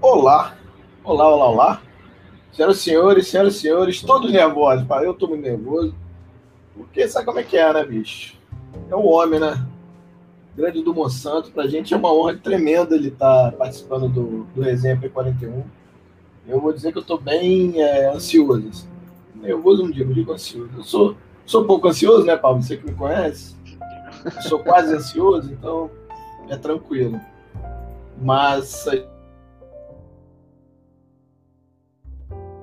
Olá. Olá, olá, olá. Senhoras e senhores, senhoras e senhores, todos nervosos. Pá. Eu tô muito nervoso. Porque sabe como é que é, né, bicho? É o homem, né? Grande do Monsanto. Pra gente é uma honra tremenda ele estar tá participando do, do Resenha P41. Eu vou dizer que eu tô bem é, ansioso. Assim. Nervoso não digo, digo ansioso. Eu sou, sou pouco ansioso, né, Paulo? Você que me conhece. Eu sou quase ansioso, então é tranquilo. Mas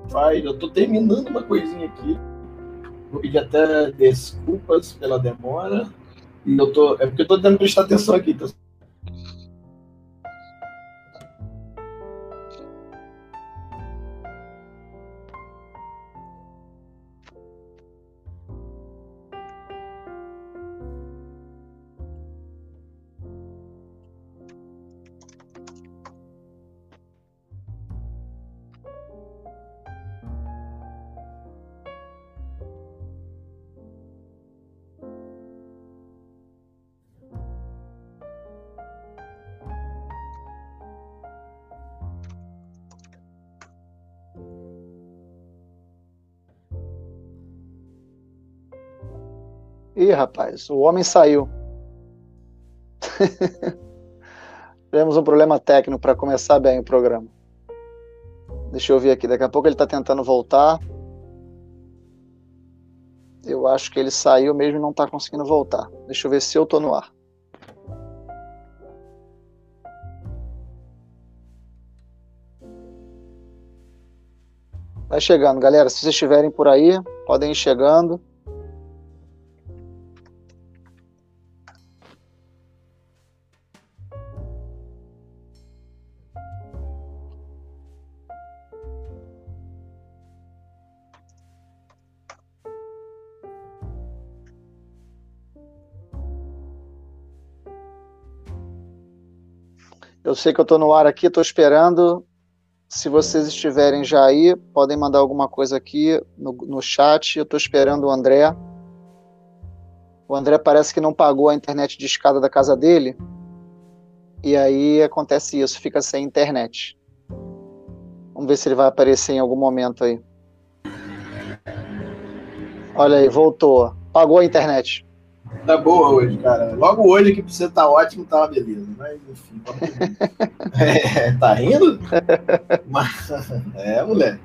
faz. Eu estou terminando uma coisinha aqui. Vou pedir até desculpas pela demora. E eu tô. É porque eu tô tentando prestar atenção aqui, tá? Rapaz, o homem saiu. Tivemos um problema técnico para começar bem o programa. Deixa eu ver aqui, daqui a pouco ele está tentando voltar. Eu acho que ele saiu mesmo e não está conseguindo voltar. Deixa eu ver se eu estou no ar. Vai chegando, galera. Se vocês estiverem por aí, podem ir chegando. Eu sei que eu estou no ar aqui, estou esperando. Se vocês estiverem já aí, podem mandar alguma coisa aqui no, no chat. Eu estou esperando o André. O André parece que não pagou a internet de escada da casa dele. E aí acontece isso, fica sem internet. Vamos ver se ele vai aparecer em algum momento aí. Olha aí, voltou. Pagou a internet. Tá boa hoje, cara. Logo hoje que você tá ótimo, tá uma beleza. Mas enfim, é, tá rindo? Mas, é, moleque.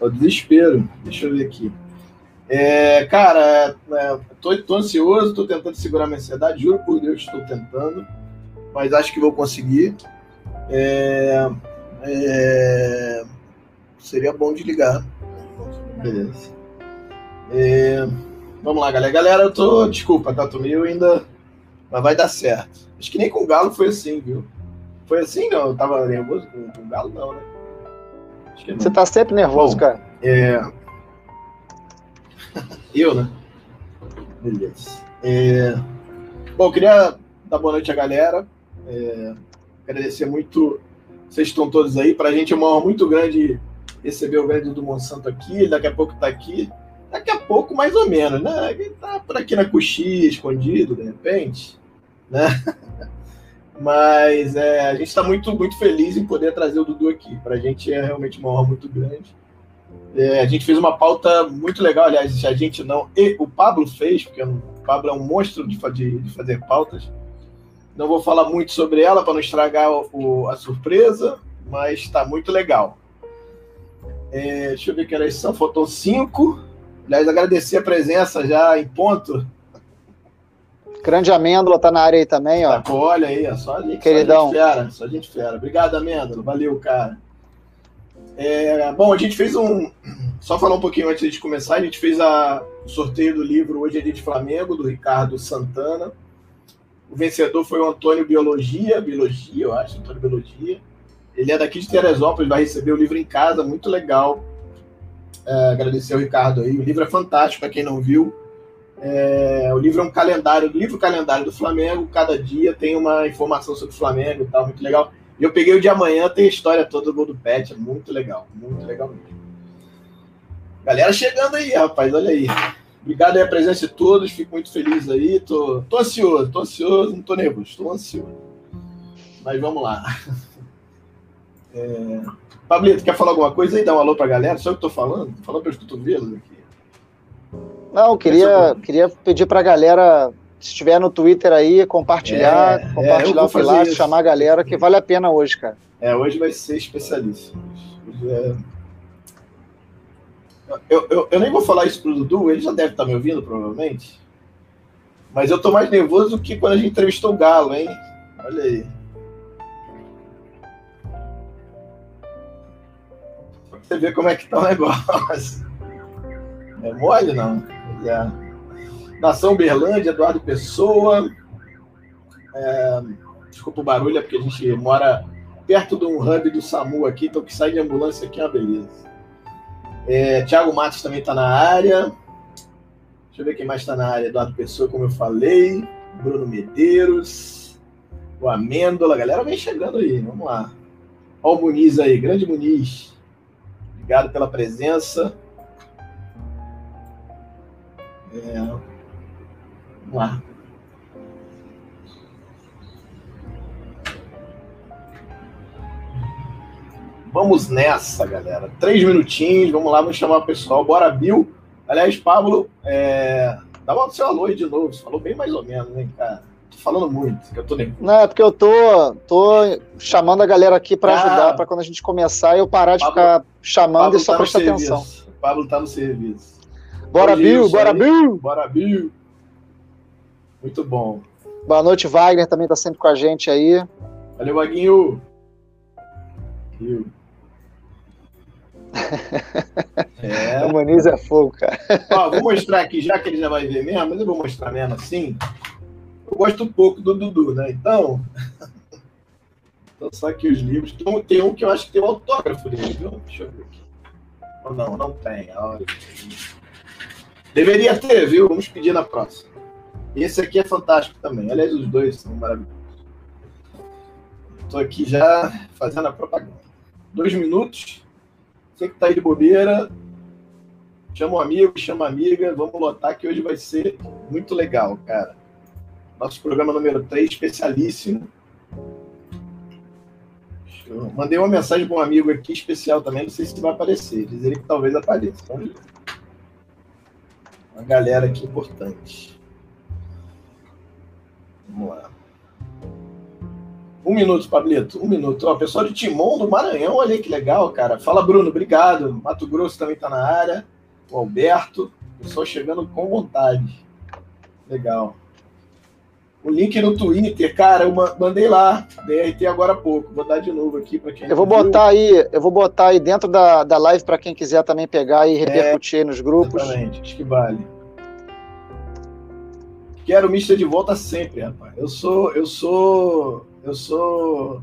É o desespero. Deixa eu ver aqui. É, cara, é, tô, tô ansioso, tô tentando segurar minha ansiedade, juro por Deus estou tentando, mas acho que vou conseguir. É, é, seria bom desligar. Beleza. É, Vamos lá, galera. Galera, eu tô. Desculpa, tá? Tô meio ainda. Mas vai dar certo. Acho que nem com o Galo foi assim, viu? Foi assim, não? Eu tava nervoso com, com o Galo, não, né? Não. Você tá sempre nervoso, Bom, cara. É. eu, né? Beleza. É... Bom, queria dar boa noite à galera. É... Agradecer muito. Vocês estão todos aí. Pra gente é uma honra muito grande receber o grande do Monsanto aqui. Ele daqui a pouco tá aqui. Daqui a pouco, mais ou menos, né? Ele tá por aqui na coxinha, escondido, de repente, né? Mas é, a gente está muito, muito feliz em poder trazer o Dudu aqui. Para a gente é realmente uma honra muito grande. É, a gente fez uma pauta muito legal, aliás, a gente não. E o Pablo fez, porque o Pablo é um monstro de, de, de fazer pautas. Não vou falar muito sobre ela para não estragar o, a surpresa, mas está muito legal. É, deixa eu ver que era são, faltam cinco. Aliás, agradecer a presença já em ponto. Grande Amêndola tá na área aí também, ó. Tá, olha aí, ó, só a gente, Queridão. Só a gente fera, só a gente fera. Obrigado, Amêndola, valeu, cara. É, bom, a gente fez um. Só falar um pouquinho antes de começar, a gente fez a, o sorteio do livro Hoje é Dia de Flamengo, do Ricardo Santana. O vencedor foi o Antônio Biologia, Biologia, eu acho, Antônio Biologia. Ele é daqui de Teresópolis, vai receber o livro em casa, muito legal. É, agradecer ao Ricardo aí. O livro é fantástico, para quem não viu. É, o livro é um calendário, livro calendário do Flamengo. Cada dia tem uma informação sobre o Flamengo e tal, muito legal. E eu peguei o de amanhã, tem a história toda do gol do Pet, é muito legal, muito legal mesmo. Galera chegando aí, rapaz, olha aí. Obrigado aí a presença de todos, fico muito feliz aí. Tô, tô ansioso, tô ansioso, não tô nervoso, tô ansioso. Mas vamos lá. É... Pablito, quer falar alguma coisa aí? Dá um alô pra galera? Só eu que tô falando? Falando pelos cotovelos aqui. Não, queria, queria pedir pra galera, se estiver no Twitter aí, compartilhar, é, compartilhar é, o Pilar, chamar a galera, que vale a pena hoje, cara. É, hoje vai ser especialíssimo. Hoje é... eu, eu, eu nem vou falar isso pro Dudu, ele já deve estar tá me ouvindo, provavelmente. Mas eu tô mais nervoso do que quando a gente entrevistou o Galo, hein? Olha aí. Você ver como é que tá o negócio. É mole, não? É. Nação Berlândia, Eduardo Pessoa. É, desculpa o barulho, é porque a gente mora perto de um hub do SAMU aqui, então que sai de ambulância aqui é uma beleza. É, Tiago Matos também está na área. Deixa eu ver quem mais está na área. Eduardo Pessoa, como eu falei. Bruno Medeiros. O Amêndola. Galera vem chegando aí. Vamos lá. Olha o Muniz aí. Grande Muniz. Obrigado pela presença. É... Vamos lá. Vamos nessa, galera. Três minutinhos, vamos lá, vamos chamar o pessoal. Bora, Bill. Aliás, Pablo, é... dá o seu alô aí de novo. Você falou bem mais ou menos, hein, cara? Tô falando muito, que eu tô nervoso. Não, é porque eu tô, tô chamando a galera aqui para ah, ajudar, para quando a gente começar eu parar de Pablo, ficar chamando Pablo e só tá prestar atenção. O Pablo tá no serviço. Bora, Bill, bora, aí. Bill! Bora, Bill! Muito bom. Boa noite, Wagner também tá sempre com a gente aí. Valeu, Vaguinho! Bill. É. O Muniz é fogo, cara. Ó, vou mostrar aqui, já que ele já vai ver mesmo, mas eu vou mostrar mesmo assim. Eu gosto um pouco do Dudu, né? Então. então só aqui os livros. Um, tem um que eu acho que tem um autógrafo dele, viu? Deixa eu ver aqui. Ou não, não tem. Olha. Deveria ter, viu? Vamos pedir na próxima. Esse aqui é fantástico também. Aliás, os dois são maravilhosos. Estou aqui já fazendo a propaganda. Dois minutos. Você que está aí de bobeira, chama um amigo, chama amiga. Vamos lotar que hoje vai ser muito legal, cara. Nosso programa número 3, especialíssimo. Eu mandei uma mensagem para um amigo aqui especial também, não sei se vai aparecer. Diz ele que talvez apareça. Ver uma galera aqui importante. Vamos lá. Um minuto, Pablito. Um minuto. Ó, pessoal de Timon do Maranhão, olha aí que legal, cara. Fala, Bruno, obrigado. Mato Grosso também está na área. O Alberto. Pessoal chegando com vontade. Legal. O link no Twitter, cara, eu mandei lá, DRT agora há pouco. Vou dar de novo aqui para quem. Eu vou botar aí, eu vou botar aí dentro da, da live para quem quiser também pegar e repercutir é, aí nos grupos. Exatamente, acho que vale. Quero o Mister de volta sempre, rapaz. Eu sou, eu sou, eu sou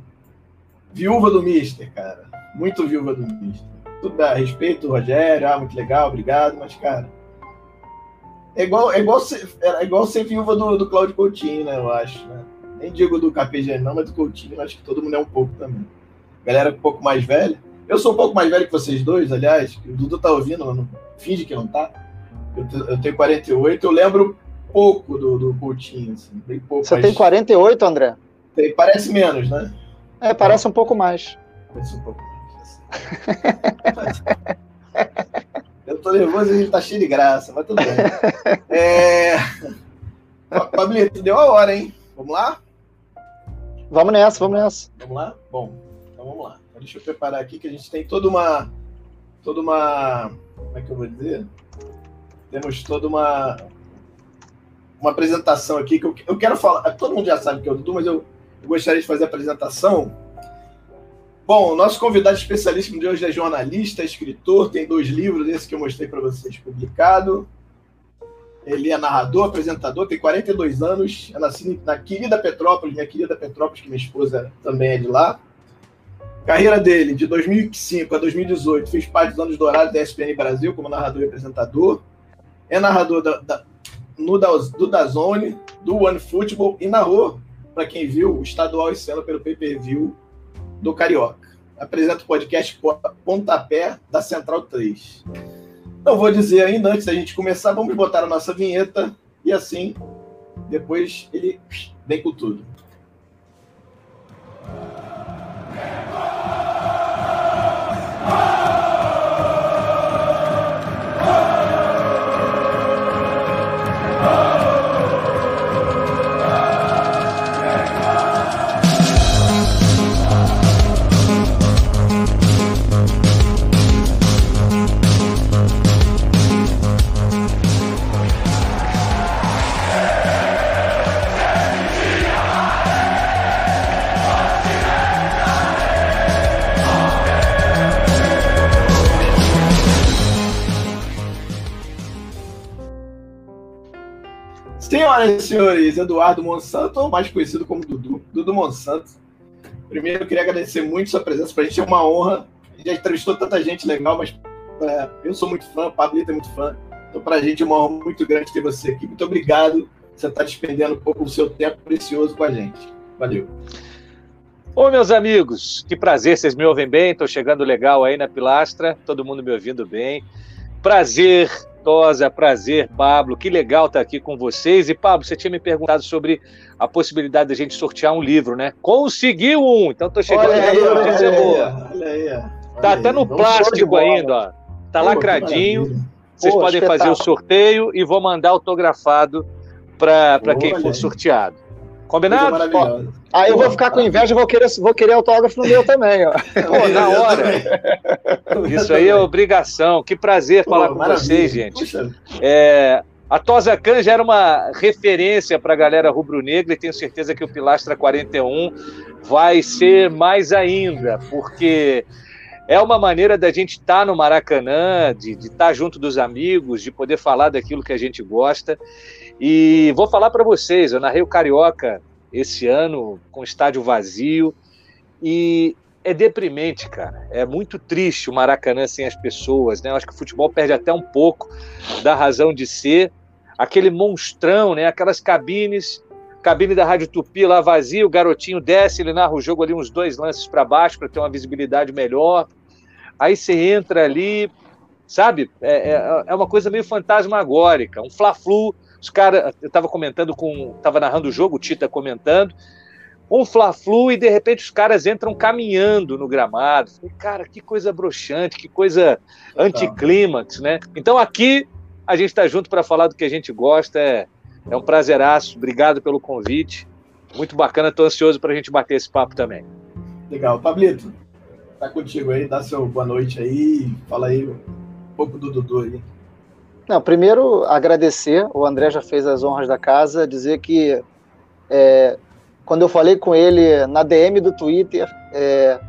viúva do Mister, cara. Muito viúva do Mister. Tudo a respeito, Rogério, ah, muito legal, obrigado, mas cara, é igual, é igual, ser, é igual ser viúva do, do Claudio Coutinho, né? Eu acho. Né? Nem digo do KPG, não, mas do Coutinho, acho que todo mundo é um pouco também. Galera um pouco mais velha. Eu sou um pouco mais velho que vocês dois, aliás. O Dudu tá ouvindo, não, finge que não tá. Eu, eu tenho 48, eu lembro pouco do, do Coutinho, assim, bem pouco. Você mas... tem 48, André? Tem, parece menos, né? É, parece um pouco mais. Parece um pouco mais. Assim. Eu tô nervoso e a gente tá cheio de graça, mas tudo bem. É... Pablito, deu a hora, hein? Vamos lá? Vamos nessa, vamos nessa. Vamos lá? Bom, então vamos lá. Então, deixa eu preparar aqui que a gente tem toda uma. Toda uma. Como é que eu vou dizer? Temos toda uma. Uma apresentação aqui que eu, eu quero falar. Todo mundo já sabe que é o Dudu, mas eu, eu gostaria de fazer a apresentação Bom, nosso convidado especialíssimo de hoje é jornalista, escritor, tem dois livros, esse que eu mostrei para vocês publicado. Ele é narrador, apresentador, tem 42 anos, é nascido na querida Petrópolis, minha querida Petrópolis, que minha esposa também é de lá. Carreira dele, de 2005 a 2018, fez parte dos anos dourados da ESPN Brasil como narrador e apresentador. É narrador da, da, no, da, do Dazone, do One Football e narrou, para quem viu, o estadual e cena pelo pay-per-view do Carioca. Apresenta o podcast Pontapé da Central 3. Não vou dizer ainda, antes da gente começar, vamos botar a nossa vinheta e assim, depois ele vem com tudo. Senhoras e senhores, Eduardo Monsanto, ou mais conhecido como Dudu, Dudu Monsanto. Primeiro, eu queria agradecer muito sua presença, para a gente é uma honra. Já entrevistou tanta gente legal, mas é, eu sou muito fã, o Pablito é muito fã. Então, para a gente é uma honra muito grande ter você aqui. Muito obrigado você estar despendendo um pouco do seu tempo precioso com a gente. Valeu. Ô, meus amigos, que prazer, vocês me ouvem bem? Estou chegando legal aí na pilastra, todo mundo me ouvindo bem. Prazer, Tosa, prazer, Pablo, que legal estar aqui com vocês. E, Pablo, você tinha me perguntado sobre a possibilidade de a gente sortear um livro, né? Conseguiu um! Então, estou chegando olha aí, olha aí, olha aí, Tá até no plástico ainda, ó. Tá Pô, lacradinho. Vocês Pô, podem fazer o sorteio e vou mandar autografado para quem for sorteado. Combinado? Aí eu vou ficar com inveja e vou querer, vou querer autógrafo no meu também, ó. Pô, na hora. Isso aí é obrigação. Que prazer Pô, falar com maravilha. vocês, gente. É, a Tosa Can já era uma referência para a galera rubro-negra e tenho certeza que o Pilastra 41 vai ser mais ainda, porque é uma maneira da gente estar tá no Maracanã, de estar tá junto dos amigos, de poder falar daquilo que a gente gosta. E vou falar para vocês, eu narrei o Carioca esse ano com estádio vazio e é deprimente, cara. É muito triste o Maracanã sem as pessoas, né? Eu acho que o futebol perde até um pouco da razão de ser. Aquele monstrão, né? Aquelas cabines, cabine da Rádio Tupi lá vazia, o garotinho desce, ele narra o jogo ali uns dois lances para baixo para ter uma visibilidade melhor. Aí você entra ali, sabe? É, é, é uma coisa meio fantasmagórica, um fla-flu os caras, eu estava comentando com, estava narrando o jogo, o Tita comentando, um fla-flu e de repente os caras entram caminhando no gramado. Falei, cara, que coisa broxante, que coisa anticlímax, né? Então aqui a gente está junto para falar do que a gente gosta, é, é um prazeraço, obrigado pelo convite, muito bacana, estou ansioso para a gente bater esse papo também. Legal, Pablito, tá contigo aí, dá seu boa noite aí, fala aí um pouco do Dudu aí. Não, primeiro agradecer, o André já fez as honras da casa, dizer que é, quando eu falei com ele na DM do Twitter, é,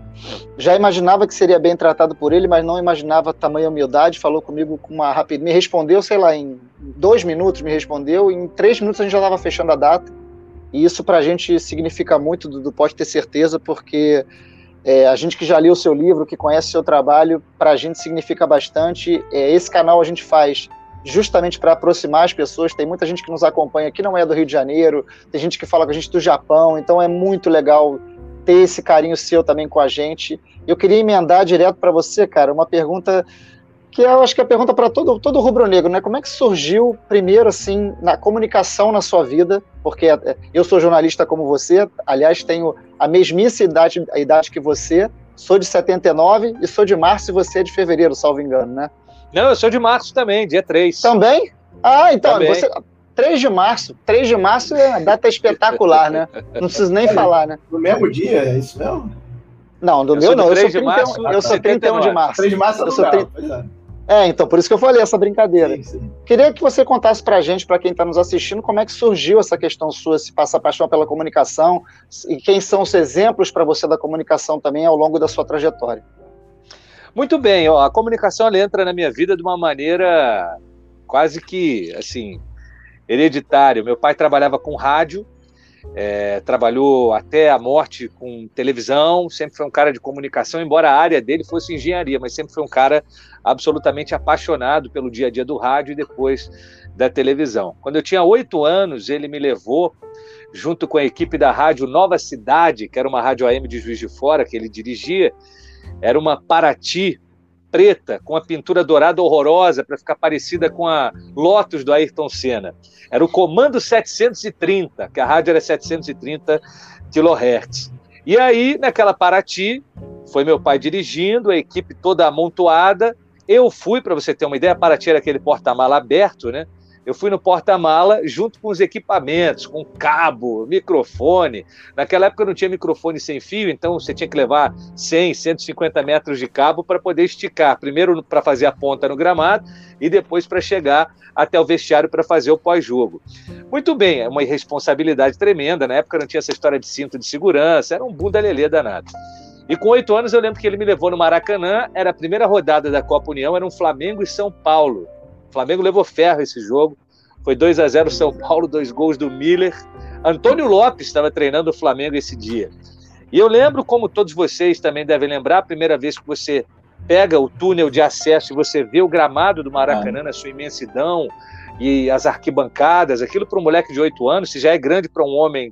já imaginava que seria bem tratado por ele, mas não imaginava tamanha humildade, falou comigo com uma rapidez, me respondeu, sei lá, em dois minutos me respondeu, em três minutos a gente já estava fechando a data, e isso para a gente significa muito, Dudu, pode ter certeza, porque é, a gente que já leu o seu livro, que conhece o seu trabalho, para a gente significa bastante. É, esse canal a gente faz justamente para aproximar as pessoas. Tem muita gente que nos acompanha que não é do Rio de Janeiro, tem gente que fala com a gente do Japão, então é muito legal ter esse carinho seu também com a gente. Eu queria emendar direto para você, cara, uma pergunta que eu acho que é a pergunta para todo, todo rubro-negro, né? Como é que surgiu, primeiro, assim, na comunicação na sua vida? Porque é, eu sou jornalista como você, aliás, tenho a mesmíssima idade, a idade que você, sou de 79 e sou de março e você é de fevereiro, salvo engano, né? Não, eu sou de março também, dia 3. Também? Ah, então, também. você. 3 de março. 3 de março é uma data espetacular, né? Não preciso nem é, falar, né? No mesmo dia, é isso mesmo? Não, do eu meu não. Eu sou, 31, março, eu sou 31 de março. 3 de março é eu sou 30... É, então, por isso que eu falei essa brincadeira. Sim, sim. Queria que você contasse pra gente, para quem está nos assistindo, como é que surgiu essa questão sua, se passa paixão pela comunicação, e quem são os exemplos para você da comunicação também ao longo da sua trajetória. Muito bem, ó, a comunicação ela entra na minha vida de uma maneira quase que assim hereditária. Meu pai trabalhava com rádio, é, trabalhou até a morte com televisão, sempre foi um cara de comunicação, embora a área dele fosse engenharia, mas sempre foi um cara absolutamente apaixonado pelo dia a dia do rádio e depois da televisão. Quando eu tinha oito anos, ele me levou junto com a equipe da rádio Nova Cidade, que era uma rádio AM de Juiz de Fora que ele dirigia, era uma Paraty preta com a pintura dourada horrorosa para ficar parecida com a Lotus do Ayrton Senna. Era o Comando 730, que a rádio era 730 kHz. E aí, naquela Paraty, foi meu pai dirigindo, a equipe toda amontoada. Eu fui, para você ter uma ideia, Paraty era aquele porta-mala aberto, né? Eu fui no porta-mala junto com os equipamentos, com cabo, microfone. Naquela época não tinha microfone sem fio, então você tinha que levar 100, 150 metros de cabo para poder esticar. Primeiro para fazer a ponta no gramado e depois para chegar até o vestiário para fazer o pós-jogo. Muito bem, é uma irresponsabilidade tremenda. Na época não tinha essa história de cinto de segurança, era um bunda lelê danado. E com oito anos eu lembro que ele me levou no Maracanã, era a primeira rodada da Copa União, era um Flamengo e São Paulo. O Flamengo levou ferro esse jogo. Foi 2 a 0 São Paulo, dois gols do Miller. Antônio Lopes estava treinando o Flamengo esse dia. E eu lembro, como todos vocês também devem lembrar, a primeira vez que você pega o túnel de acesso e você vê o gramado do Maracanã ah. na sua imensidão e as arquibancadas, aquilo para um moleque de 8 anos, se já é grande para um homem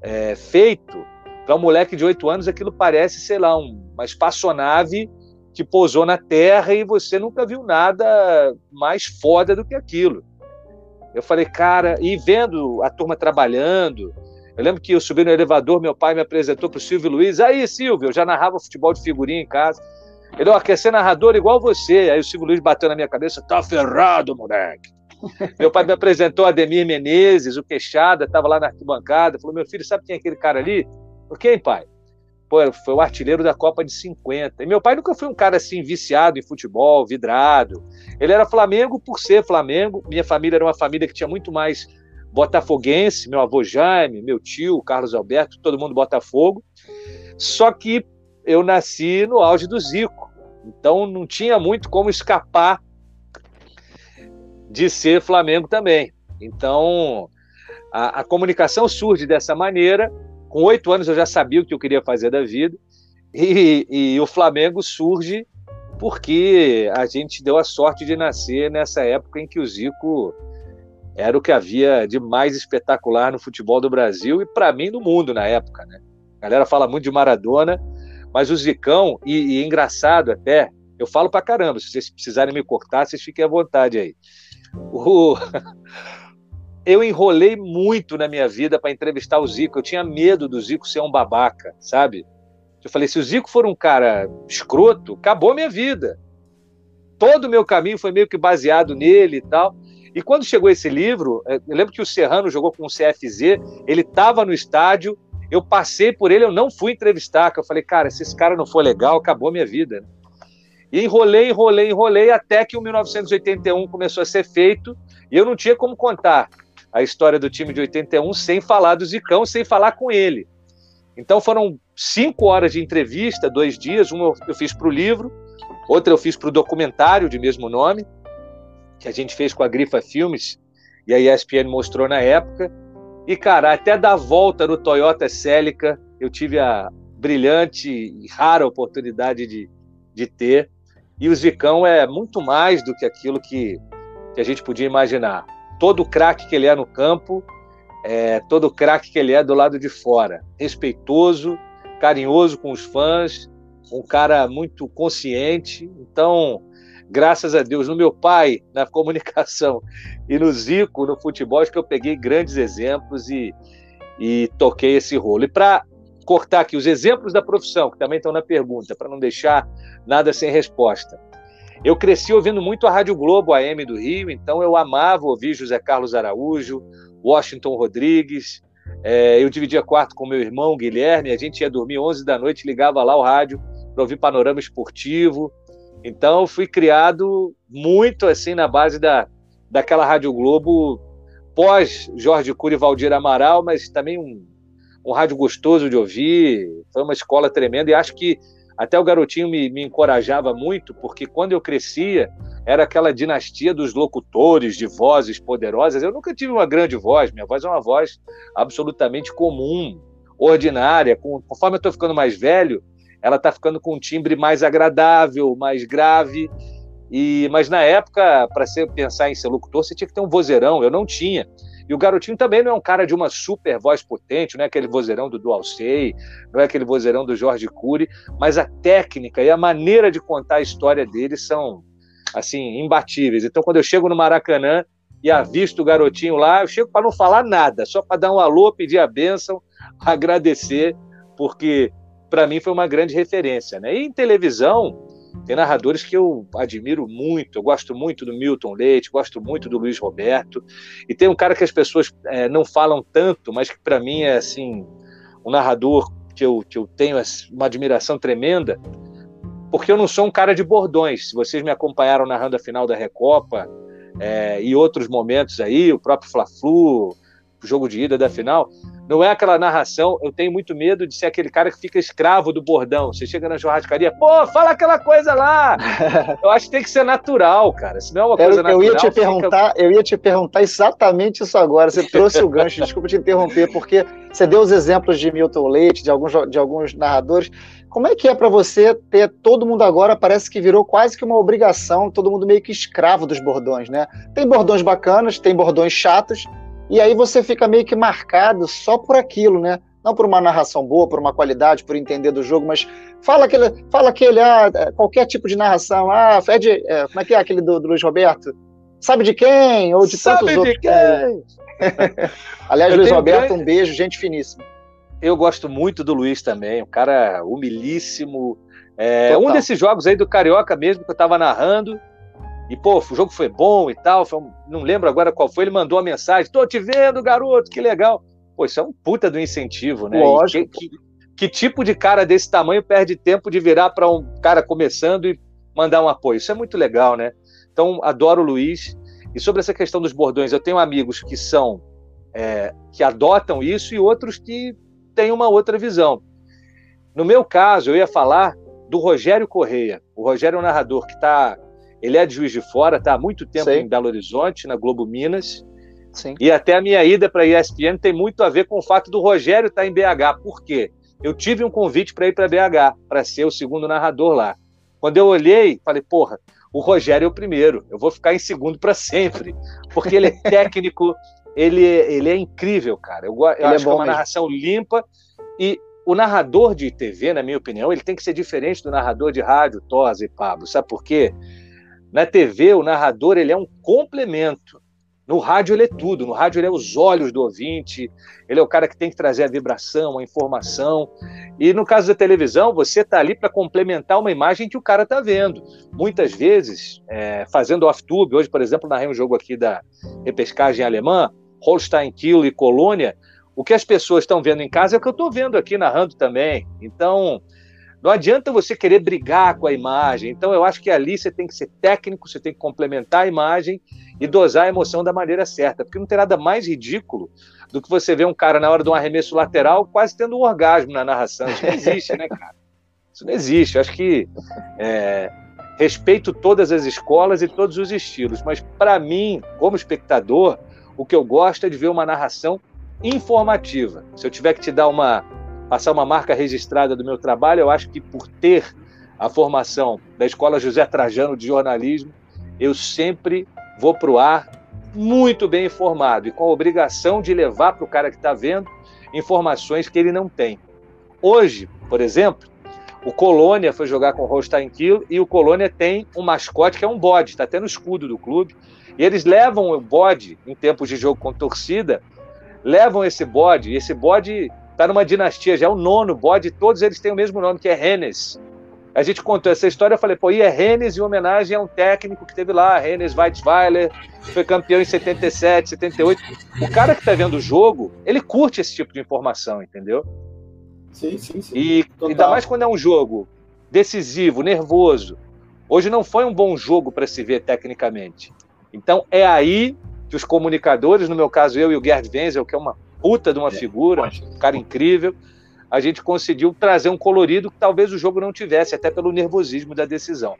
é, feito, para um moleque de 8 anos aquilo parece, sei lá, um, uma espaçonave que pousou na Terra e você nunca viu nada mais foda do que aquilo. Eu falei, cara, e vendo a turma trabalhando, eu lembro que eu subi no elevador, meu pai me apresentou para o Silvio Luiz. Aí, Silvio, eu já narrava futebol de figurinha em casa. Ele, ó, quer ser narrador igual você. Aí o Silvio Luiz bateu na minha cabeça, tá ferrado, moleque. meu pai me apresentou Ademir Menezes, o Queixada, estava lá na arquibancada. Falou, meu filho, sabe quem é aquele cara ali? Por quem, pai? Pô, foi o artilheiro da Copa de 50. E meu pai nunca foi um cara assim viciado em futebol, vidrado. Ele era Flamengo por ser Flamengo. Minha família era uma família que tinha muito mais botafoguense, meu avô Jaime, meu tio Carlos Alberto, todo mundo Botafogo. Só que eu nasci no auge do Zico, então não tinha muito como escapar de ser Flamengo também. Então a, a comunicação surge dessa maneira. Com oito anos eu já sabia o que eu queria fazer da vida e, e o Flamengo surge porque a gente deu a sorte de nascer nessa época em que o Zico era o que havia de mais espetacular no futebol do Brasil e para mim no mundo na época, né? A galera fala muito de Maradona, mas o Zicão e, e engraçado até, eu falo para caramba, se vocês precisarem me cortar, vocês fiquem à vontade aí. O... eu enrolei muito na minha vida para entrevistar o Zico. Eu tinha medo do Zico ser um babaca, sabe? Eu falei, se o Zico for um cara escroto, acabou minha vida. Todo o meu caminho foi meio que baseado nele e tal. E quando chegou esse livro, é, eu lembro que o Serrano jogou com o CFZ, ele estava no estádio, eu passei por ele, eu não fui entrevistar, que eu falei, cara, se esse cara não for legal, acabou minha vida. E enrolei, enrolei, enrolei, até que o 1981 começou a ser feito, e eu não tinha como contar a história do time de 81 sem falar do Zicão, sem falar com ele. Então foram cinco horas de entrevista, dois dias, uma eu fiz para o livro, outra eu fiz para o documentário de mesmo nome, que a gente fez com a Grifa Filmes, e a ESPN mostrou na época. E, cara, até dar volta no Toyota Celica, eu tive a brilhante e rara oportunidade de, de ter. E o Zicão é muito mais do que aquilo que, que a gente podia imaginar. Todo o craque que ele é no campo, é, todo o craque que ele é do lado de fora. Respeitoso, carinhoso com os fãs, um cara muito consciente. Então, graças a Deus, no meu pai, na comunicação, e no Zico, no futebol, acho que eu peguei grandes exemplos e, e toquei esse rolo. E para cortar aqui os exemplos da profissão, que também estão na pergunta, para não deixar nada sem resposta. Eu cresci ouvindo muito a Rádio Globo AM do Rio, então eu amava ouvir José Carlos Araújo, Washington Rodrigues. É, eu dividia quarto com meu irmão Guilherme, a gente ia dormir 11 da noite, ligava lá o rádio para ouvir panorama esportivo. Então fui criado muito assim na base da, daquela Rádio Globo pós Jorge Cury e Valdir Amaral, mas também um, um rádio gostoso de ouvir, foi uma escola tremenda e acho que até o garotinho me, me encorajava muito, porque quando eu crescia, era aquela dinastia dos locutores de vozes poderosas. Eu nunca tive uma grande voz, minha voz é uma voz absolutamente comum, ordinária. Conforme eu estou ficando mais velho, ela está ficando com um timbre mais agradável, mais grave. E mas na época, para pensar em ser locutor, você tinha que ter um vozeirão. Eu não tinha. E o garotinho também não é um cara de uma super voz potente, não é aquele vozeirão do Dualsei, não é aquele vozeirão do Jorge Cury, mas a técnica e a maneira de contar a história dele são assim imbatíveis. Então, quando eu chego no Maracanã e avisto o garotinho lá, eu chego para não falar nada, só para dar um alô, pedir a bênção, agradecer, porque para mim foi uma grande referência. Né? E em televisão, tem narradores que eu admiro muito. Eu gosto muito do Milton Leite, gosto muito do Luiz Roberto. E tem um cara que as pessoas é, não falam tanto, mas que para mim é assim um narrador que eu, que eu tenho uma admiração tremenda, porque eu não sou um cara de bordões. Se vocês me acompanharam narrando a final da Recopa é, e outros momentos aí, o próprio Fla-Flu, jogo de ida da final, não é aquela narração. Eu tenho muito medo de ser aquele cara que fica escravo do bordão. Você chega na churrascaria, pô, fala aquela coisa lá. eu acho que tem que ser natural, cara. Se não é uma coisa eu, natural. Eu ia te perguntar, fica... eu ia te perguntar exatamente isso agora. Você trouxe o gancho. Desculpa te interromper, porque você deu os exemplos de Milton Leite, de alguns, de alguns narradores. Como é que é para você ter todo mundo agora? Parece que virou quase que uma obrigação, todo mundo meio que escravo dos bordões, né? Tem bordões bacanas, tem bordões chatos, e aí você fica meio que marcado só por aquilo, né? Não por uma narração boa, por uma qualidade, por entender do jogo, mas fala aquele, fala aquele, ah, é, qualquer tipo de narração, ah, Fred, é, como é que é aquele do, do Luiz Roberto? Sabe de quem? Ou de Sabe tantos de outros. quem? Aliás, Eu Luiz Roberto, grande... um beijo, gente finíssima. Eu gosto muito do Luiz também, um cara humilíssimo. É, um desses jogos aí do Carioca mesmo que eu estava narrando, e, pô, o jogo foi bom e tal. Um, não lembro agora qual foi. Ele mandou a mensagem: tô te vendo, garoto, que legal. Pô, isso é um puta do incentivo, né? Lógico. Que, que, que, tipo de cara desse tamanho perde tempo de virar para um cara começando e mandar um apoio? Isso é muito legal, né? Então, adoro o Luiz. E sobre essa questão dos bordões, eu tenho amigos que são. É, que adotam isso e outros que têm uma outra visão. No meu caso, eu ia falar do Rogério Correia. O Rogério é um narrador que está ele é de Juiz de Fora, está há muito tempo em Belo Horizonte, na Globo Minas. Sim. E até a minha ida para a ESPN tem muito a ver com o fato do Rogério estar tá em BH. Por quê? Eu tive um convite para ir para BH, para ser o segundo narrador lá. Quando eu olhei, falei, porra, o Rogério é o primeiro, eu vou ficar em segundo para sempre. Porque ele é técnico, ele, ele é incrível, cara. Eu, eu acho é que é uma mesmo. narração limpa e o narrador de TV, na minha opinião, ele tem que ser diferente do narrador de rádio, Tosa e Pablo. Sabe por quê? Na TV, o narrador ele é um complemento. No rádio ele é tudo. No rádio ele é os olhos do ouvinte. Ele é o cara que tem que trazer a vibração, a informação. E no caso da televisão, você está ali para complementar uma imagem que o cara está vendo. Muitas vezes, é, fazendo off-tube, hoje, por exemplo, narrei um jogo aqui da repescagem alemã, Holstein Kiel e Colônia. O que as pessoas estão vendo em casa é o que eu estou vendo aqui narrando também. Então, não adianta você querer brigar com a imagem. Então, eu acho que ali você tem que ser técnico, você tem que complementar a imagem e dosar a emoção da maneira certa. Porque não tem nada mais ridículo do que você ver um cara na hora de um arremesso lateral quase tendo um orgasmo na narração. Isso não existe, né, cara? Isso não existe. Eu acho que é, respeito todas as escolas e todos os estilos, mas para mim, como espectador, o que eu gosto é de ver uma narração informativa. Se eu tiver que te dar uma passar uma marca registrada do meu trabalho, eu acho que por ter a formação da Escola José Trajano de jornalismo, eu sempre vou para o ar muito bem informado e com a obrigação de levar para o cara que está vendo informações que ele não tem. Hoje, por exemplo, o Colônia foi jogar com o Holstein Kiel e o Colônia tem um mascote que é um bode, está até no escudo do clube. E eles levam o bode, em tempos de jogo com torcida, levam esse bode, e esse bode Está numa dinastia, já é o nono bode, todos eles têm o mesmo nome, que é Rennes. A gente contou essa história, eu falei, pô, e é Rennes em homenagem a um técnico que teve lá, Rennes Weizweiler, foi campeão em 77, 78. O cara que está vendo o jogo, ele curte esse tipo de informação, entendeu? Sim, sim, sim. E Total. ainda mais quando é um jogo decisivo, nervoso. Hoje não foi um bom jogo para se ver tecnicamente. Então é aí que os comunicadores, no meu caso eu e o Gerd Wenzel, que é uma puta de uma é, figura, um cara incrível. A gente conseguiu trazer um colorido que talvez o jogo não tivesse, até pelo nervosismo da decisão.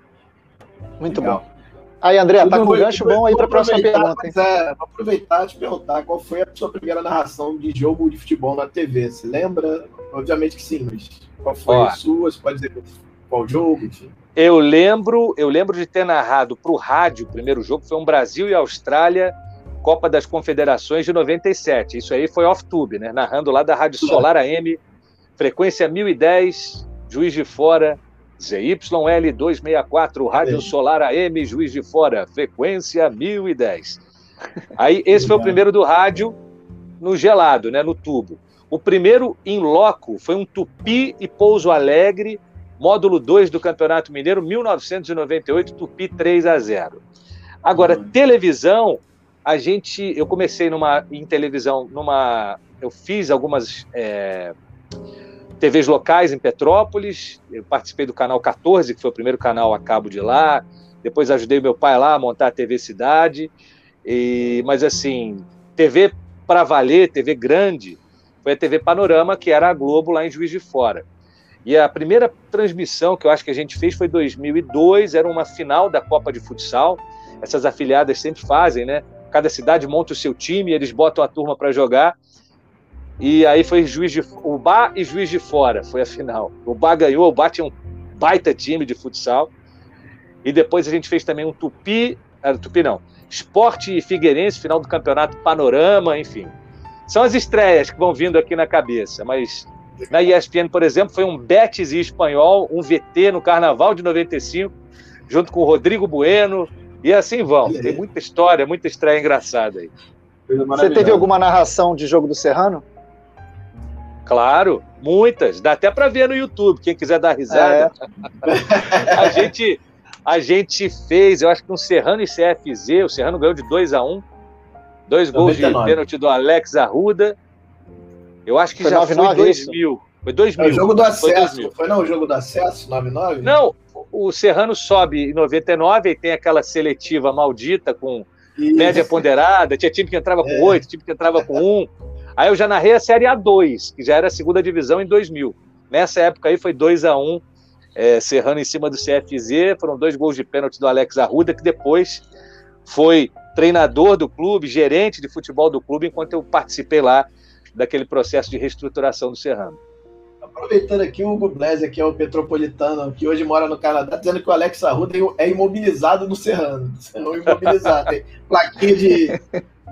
Muito Legal. bom. Aí, André, tá com um gancho bom aí para a próxima pergunta. É, vou aproveitar e te perguntar qual foi a sua primeira narração de jogo de futebol na TV. Você lembra? Obviamente que sim, mas qual foi Ó, a sua? Você pode dizer qual jogo? Enfim. Eu lembro, eu lembro de ter narrado para o rádio o primeiro jogo, foi um Brasil e Austrália Copa das Confederações de 97. Isso aí foi off-tube, né? Narrando lá da Rádio Solar AM, frequência 1010, Juiz de Fora, ZYL264, Rádio Solar AM, Juiz de Fora, frequência 1010. Aí, esse foi o primeiro do rádio no gelado, né? No tubo. O primeiro em loco foi um Tupi e Pouso Alegre, módulo 2 do Campeonato Mineiro, 1998, Tupi 3 a 0. Agora, uhum. televisão, a gente, eu comecei numa em televisão, numa, eu fiz algumas é, TVs locais em Petrópolis, eu participei do canal 14, que foi o primeiro canal a cabo de lá. Depois ajudei meu pai lá a montar a TV Cidade. E, mas assim, TV para valer, TV grande, foi a TV Panorama, que era a Globo lá em Juiz de Fora. E a primeira transmissão que eu acho que a gente fez foi em 2002, era uma final da Copa de Futsal. Essas afiliadas sempre fazem, né? Cada cidade monta o seu time, eles botam a turma para jogar. E aí foi Juiz de o Bar e Juiz de Fora, foi a final. O Bar ganhou, o Bar tinha um baita time de futsal. E depois a gente fez também um Tupi, era Tupi não, Esporte e Figueirense, final do campeonato Panorama, enfim. São as estreias que vão vindo aqui na cabeça, mas na ESPN, por exemplo, foi um Betis e Espanhol, um VT no Carnaval de 95, junto com o Rodrigo Bueno, e assim vão. Tem muita história, muita estreia engraçada aí. Você teve alguma narração de jogo do Serrano? Claro, muitas. Dá até para ver no YouTube, quem quiser dar risada. É. a, gente, a gente fez, eu acho que um Serrano e CFZ, o Serrano ganhou de 2 a 1 um, Dois gols 99. de pênalti do Alex Arruda. Eu acho que foi já 9, foi 9, 2000. Foi 2000. É o jogo do acesso. Foi, foi não o jogo do acesso, 99? Não, o Serrano sobe em 99 e tem aquela seletiva maldita com Isso. média ponderada. Tinha time que entrava com é. 8, time que entrava com 1. Aí eu já narrei a Série A2, que já era a segunda divisão em 2000. Nessa época aí foi 2 a 1 é, Serrano em cima do CFZ. Foram dois gols de pênalti do Alex Arruda, que depois foi treinador do clube, gerente de futebol do clube, enquanto eu participei lá daquele processo de reestruturação do Serrano. Aproveitando aqui, o Hugo Blaise, que é o petropolitano, que hoje mora no Canadá, dizendo que o Alex Arruda é imobilizado no Serrano. É imobilizado. Tem plaquinha de,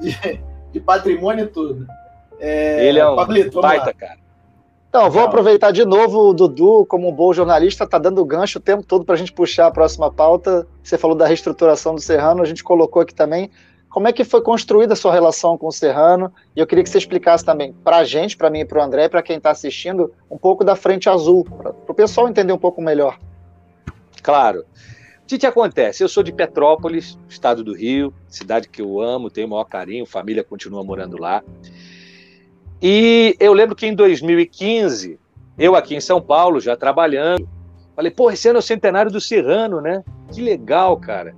de, de, patrimônio e tudo. É, Ele é um Pablito, baita, cara. Então, vou aproveitar de novo, o Dudu, como um bom jornalista, está dando gancho o tempo todo para a gente puxar a próxima pauta. Você falou da reestruturação do Serrano, a gente colocou aqui também. Como é que foi construída a sua relação com o Serrano? E eu queria que você explicasse também para a gente, para mim e para o André, para quem está assistindo, um pouco da Frente Azul, para o pessoal entender um pouco melhor. Claro. O que, que acontece? Eu sou de Petrópolis, estado do Rio, cidade que eu amo, tenho o maior carinho, família continua morando lá. E eu lembro que em 2015, eu aqui em São Paulo, já trabalhando, falei, pô, esse ano é o centenário do Serrano, né? Que legal, cara.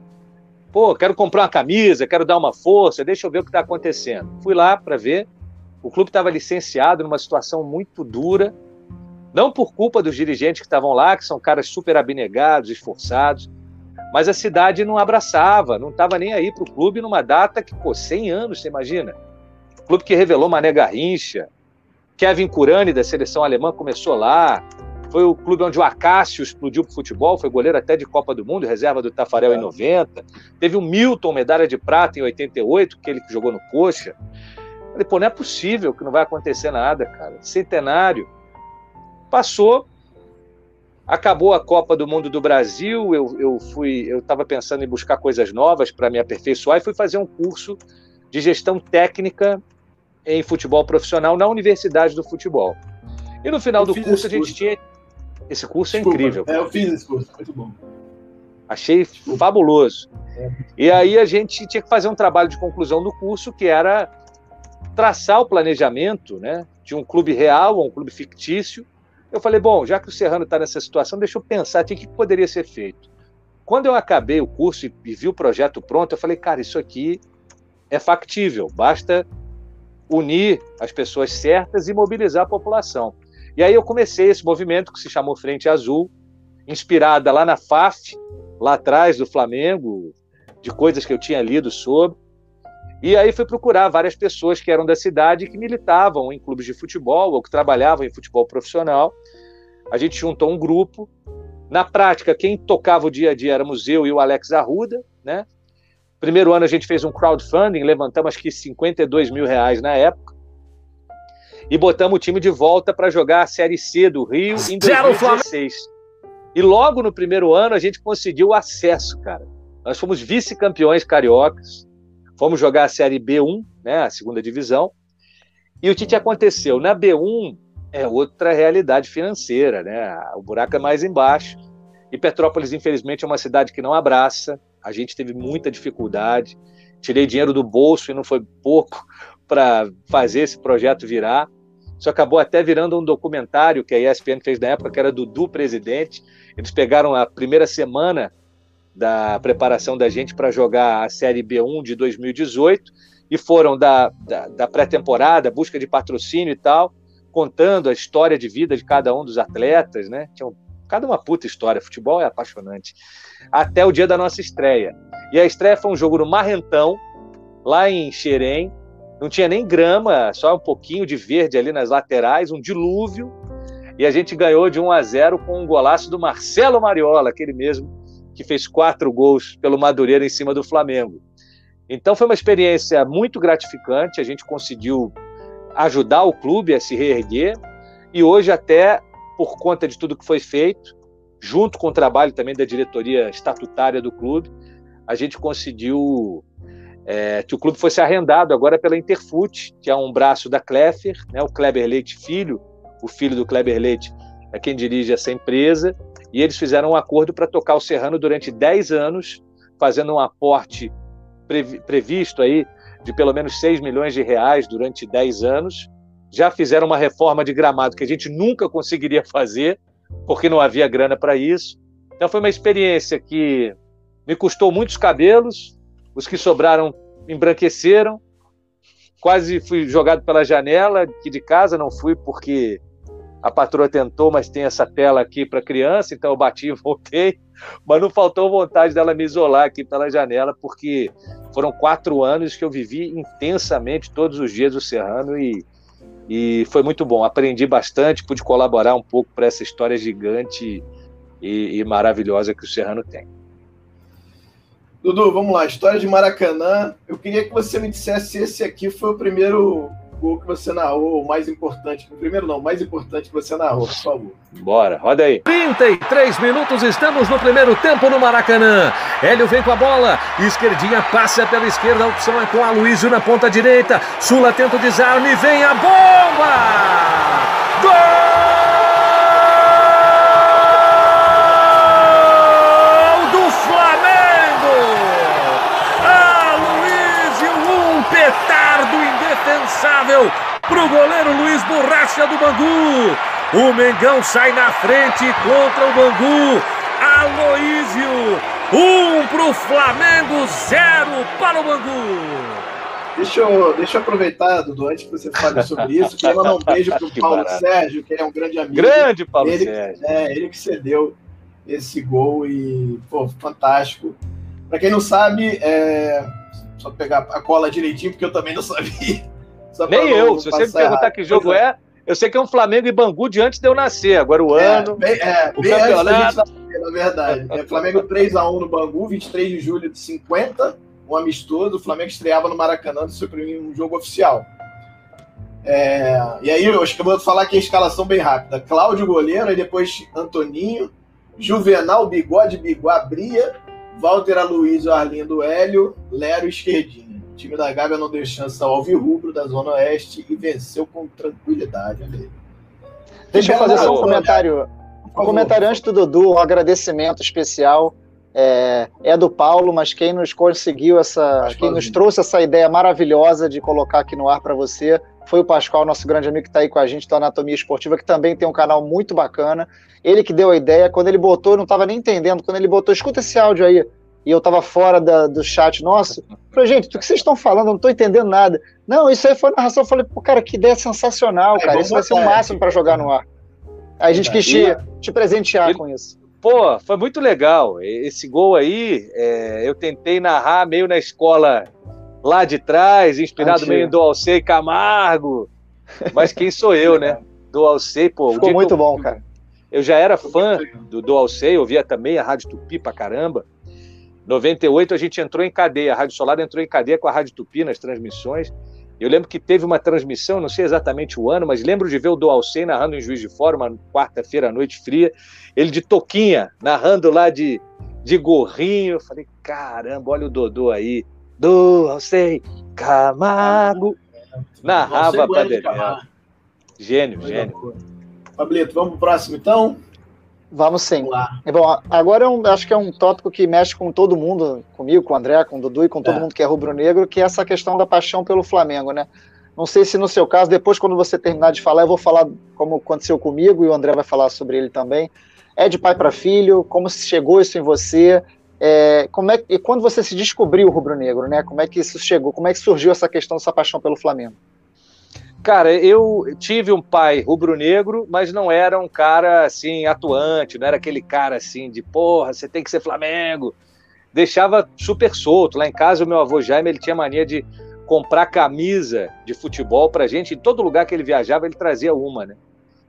Pô, quero comprar uma camisa, quero dar uma força, deixa eu ver o que está acontecendo. Fui lá para ver. O clube estava licenciado numa situação muito dura, não por culpa dos dirigentes que estavam lá, que são caras super abnegados, esforçados, mas a cidade não abraçava, não estava nem aí para o clube numa data que, pô, 100 anos, você imagina? clube que revelou Mané Garrincha, Kevin Curani, da seleção alemã, começou lá. Foi o clube onde o Acácio explodiu para o futebol, foi goleiro até de Copa do Mundo, reserva do Tafarel é. em 90. Teve o Milton, medalha de prata em 88, que ele jogou no Coxa. Falei, pô, não é possível que não vai acontecer nada, cara. Centenário. Passou, acabou a Copa do Mundo do Brasil, eu, eu fui, eu estava pensando em buscar coisas novas para me aperfeiçoar e fui fazer um curso de gestão técnica em futebol profissional na Universidade do Futebol. E no final eu do curso a gente curso. tinha. Esse curso é Desculpa, é incrível. É, eu fiz esse curso, muito bom. Achei Desculpa. fabuloso. É. E aí a gente tinha que fazer um trabalho de conclusão do curso que era traçar o planejamento né, de um clube real ou um clube fictício. Eu falei, bom, já que o Serrano está nessa situação, deixa eu pensar o que poderia ser feito. Quando eu acabei o curso e, e vi o projeto pronto, eu falei, cara, isso aqui é factível, basta unir as pessoas certas e mobilizar a população. E aí eu comecei esse movimento que se chamou Frente Azul, inspirada lá na FAF, lá atrás do Flamengo, de coisas que eu tinha lido sobre. E aí fui procurar várias pessoas que eram da cidade que militavam em clubes de futebol ou que trabalhavam em futebol profissional. A gente juntou um grupo. Na prática, quem tocava o dia a dia éramos eu e o Alex Arruda, né? Primeiro ano a gente fez um crowdfunding, levantamos acho que 52 mil reais na época. E botamos o time de volta para jogar a Série C do Rio em 2016. E logo no primeiro ano a gente conseguiu o acesso, cara. Nós fomos vice-campeões cariocas. Fomos jogar a Série B1, né, a segunda divisão. E o que, aconteceu? Na B1 é outra realidade financeira, né? O buraco é mais embaixo. E Petrópolis, infelizmente, é uma cidade que não abraça a gente teve muita dificuldade. Tirei dinheiro do bolso e não foi pouco para fazer esse projeto virar. Isso acabou até virando um documentário que a ESPN fez na época, que era do Du Presidente. Eles pegaram a primeira semana da preparação da gente para jogar a Série B1 de 2018 e foram da, da, da pré-temporada, busca de patrocínio e tal, contando a história de vida de cada um dos atletas, né? Tinha cada uma puta história. Futebol é apaixonante. Até o dia da nossa estreia. E a estreia foi um jogo no Marrentão, lá em Xerém. Não tinha nem grama, só um pouquinho de verde ali nas laterais, um dilúvio. E a gente ganhou de 1 a 0 com um golaço do Marcelo Mariola, aquele mesmo que fez quatro gols pelo Madureira em cima do Flamengo. Então foi uma experiência muito gratificante, a gente conseguiu ajudar o clube a se reerguer e hoje até por conta de tudo que foi feito, junto com o trabalho também da diretoria estatutária do clube, a gente conseguiu é, que o clube fosse arrendado agora pela Interfute, que é um braço da Kleffer, né, o Kleber Leite filho, o filho do Kleber Leite é quem dirige essa empresa, e eles fizeram um acordo para tocar o Serrano durante 10 anos, fazendo um aporte previsto aí de pelo menos 6 milhões de reais durante 10 anos. Já fizeram uma reforma de gramado que a gente nunca conseguiria fazer, porque não havia grana para isso. Então foi uma experiência que me custou muitos cabelos, os que sobraram embranqueceram. Quase fui jogado pela janela aqui de casa, não fui porque a patroa tentou, mas tem essa tela aqui para criança, então eu bati e voltei. Mas não faltou vontade dela me isolar aqui pela janela, porque foram quatro anos que eu vivi intensamente todos os dias o Serrano e, e foi muito bom. Aprendi bastante, pude colaborar um pouco para essa história gigante e, e maravilhosa que o Serrano tem. Dudu, vamos lá. História de Maracanã. Eu queria que você me dissesse se esse aqui foi o primeiro gol que você narrou, o mais importante. O primeiro não, o mais importante que você narrou, por favor. Bora, roda aí. 33 minutos, estamos no primeiro tempo no Maracanã. Hélio vem com a bola, esquerdinha passa pela esquerda, a opção é com a Luísio na ponta direita. Sula tenta o desarme, vem a bomba! Para o goleiro Luiz Borracha do Bangu. O Mengão sai na frente contra o Bangu. Aloísio, um para o Flamengo, zero para o Bangu. Deixa eu, deixa eu aproveitar, Dudu, antes que você fale sobre isso, queria mandar um beijo para o Paulo barato. Sérgio, que é um grande amigo. Grande Paulo ele, Sérgio. É, ele que cedeu esse gol e, pô, fantástico. Para quem não sabe, é, só pegar a cola direitinho, porque eu também não sabia. Nem eu. Se você me perguntar que jogo é. é, eu sei que é um Flamengo e Bangu de antes de eu nascer. Agora o é, ano. Bem, é, o bem campeonato. Nascer, na verdade. É, Flamengo 3x1 no Bangu, 23 de julho de 50, um amistoso. O Flamengo estreava no Maracanã do seu primeiro jogo oficial. É, e aí, eu acho que eu vou falar aqui a escalação bem rápida. Cláudio goleiro, aí depois Antoninho, Juvenal, Bigode, Biguá, Bria, Walter Aloysio, Arlindo Hélio, Lero Esquerdinho. O time da Gávea não deu chance ao Alvirrubro da Zona Oeste e venceu com tranquilidade. Ali. Deixa eu fazer só um comentário. Um comentário antes do Dudu, um agradecimento especial. É, é, do Paulo, mas quem nos conseguiu essa, quem nos trouxe essa ideia maravilhosa de colocar aqui no ar para você foi o Pascoal, nosso grande amigo que está aí com a gente da Anatomia Esportiva, que também tem um canal muito bacana. Ele que deu a ideia, quando ele botou, eu não estava nem entendendo, quando ele botou, escuta esse áudio aí, e eu estava fora da, do chat nosso. Falei, gente, do que vocês estão falando? Eu não estou entendendo nada. Não, isso aí foi narração. Eu falei, pô, cara, que ideia sensacional, cara. Isso vai ser o máximo para jogar no ar. Aí a gente quis te, te presentear ele, com isso. Pô, foi muito legal. Esse gol aí, é, eu tentei narrar meio na escola lá de trás, inspirado Antigo. meio do Alcei Camargo. Mas quem sou eu, né? Do Alcei, pô. Ficou muito eu, bom, cara. Eu já era fã do, do Alcei, ouvia também a Rádio Tupi pra caramba. 98 a gente entrou em cadeia, a Rádio Solar entrou em cadeia com a Rádio Tupi nas transmissões. Eu lembro que teve uma transmissão, não sei exatamente o ano, mas lembro de ver o Doalcei narrando em Juiz de Fora, uma quarta-feira à noite fria, ele de toquinha, narrando lá de, de gorrinho. Eu falei, caramba, olha o Dodô aí. Doalcei Camargo. Narrava para Gênio, gênio. Pablito, vamos pro próximo então? Vamos sim. Bom, agora eu acho que é um tópico que mexe com todo mundo, comigo, com o André, com o Dudu e com todo é. mundo que é rubro-negro, que é essa questão da paixão pelo Flamengo, né? Não sei se no seu caso, depois quando você terminar de falar, eu vou falar como aconteceu comigo e o André vai falar sobre ele também. É de pai para filho, como chegou isso em você, é, como é e quando você se descobriu rubro-negro, né? Como é que isso chegou? Como é que surgiu essa questão dessa paixão pelo Flamengo? Cara, eu tive um pai rubro-negro, mas não era um cara assim atuante, não era aquele cara assim de porra, você tem que ser Flamengo. Deixava super solto. Lá em casa, o meu avô Jaime ele tinha mania de comprar camisa de futebol pra gente. Em todo lugar que ele viajava, ele trazia uma, né?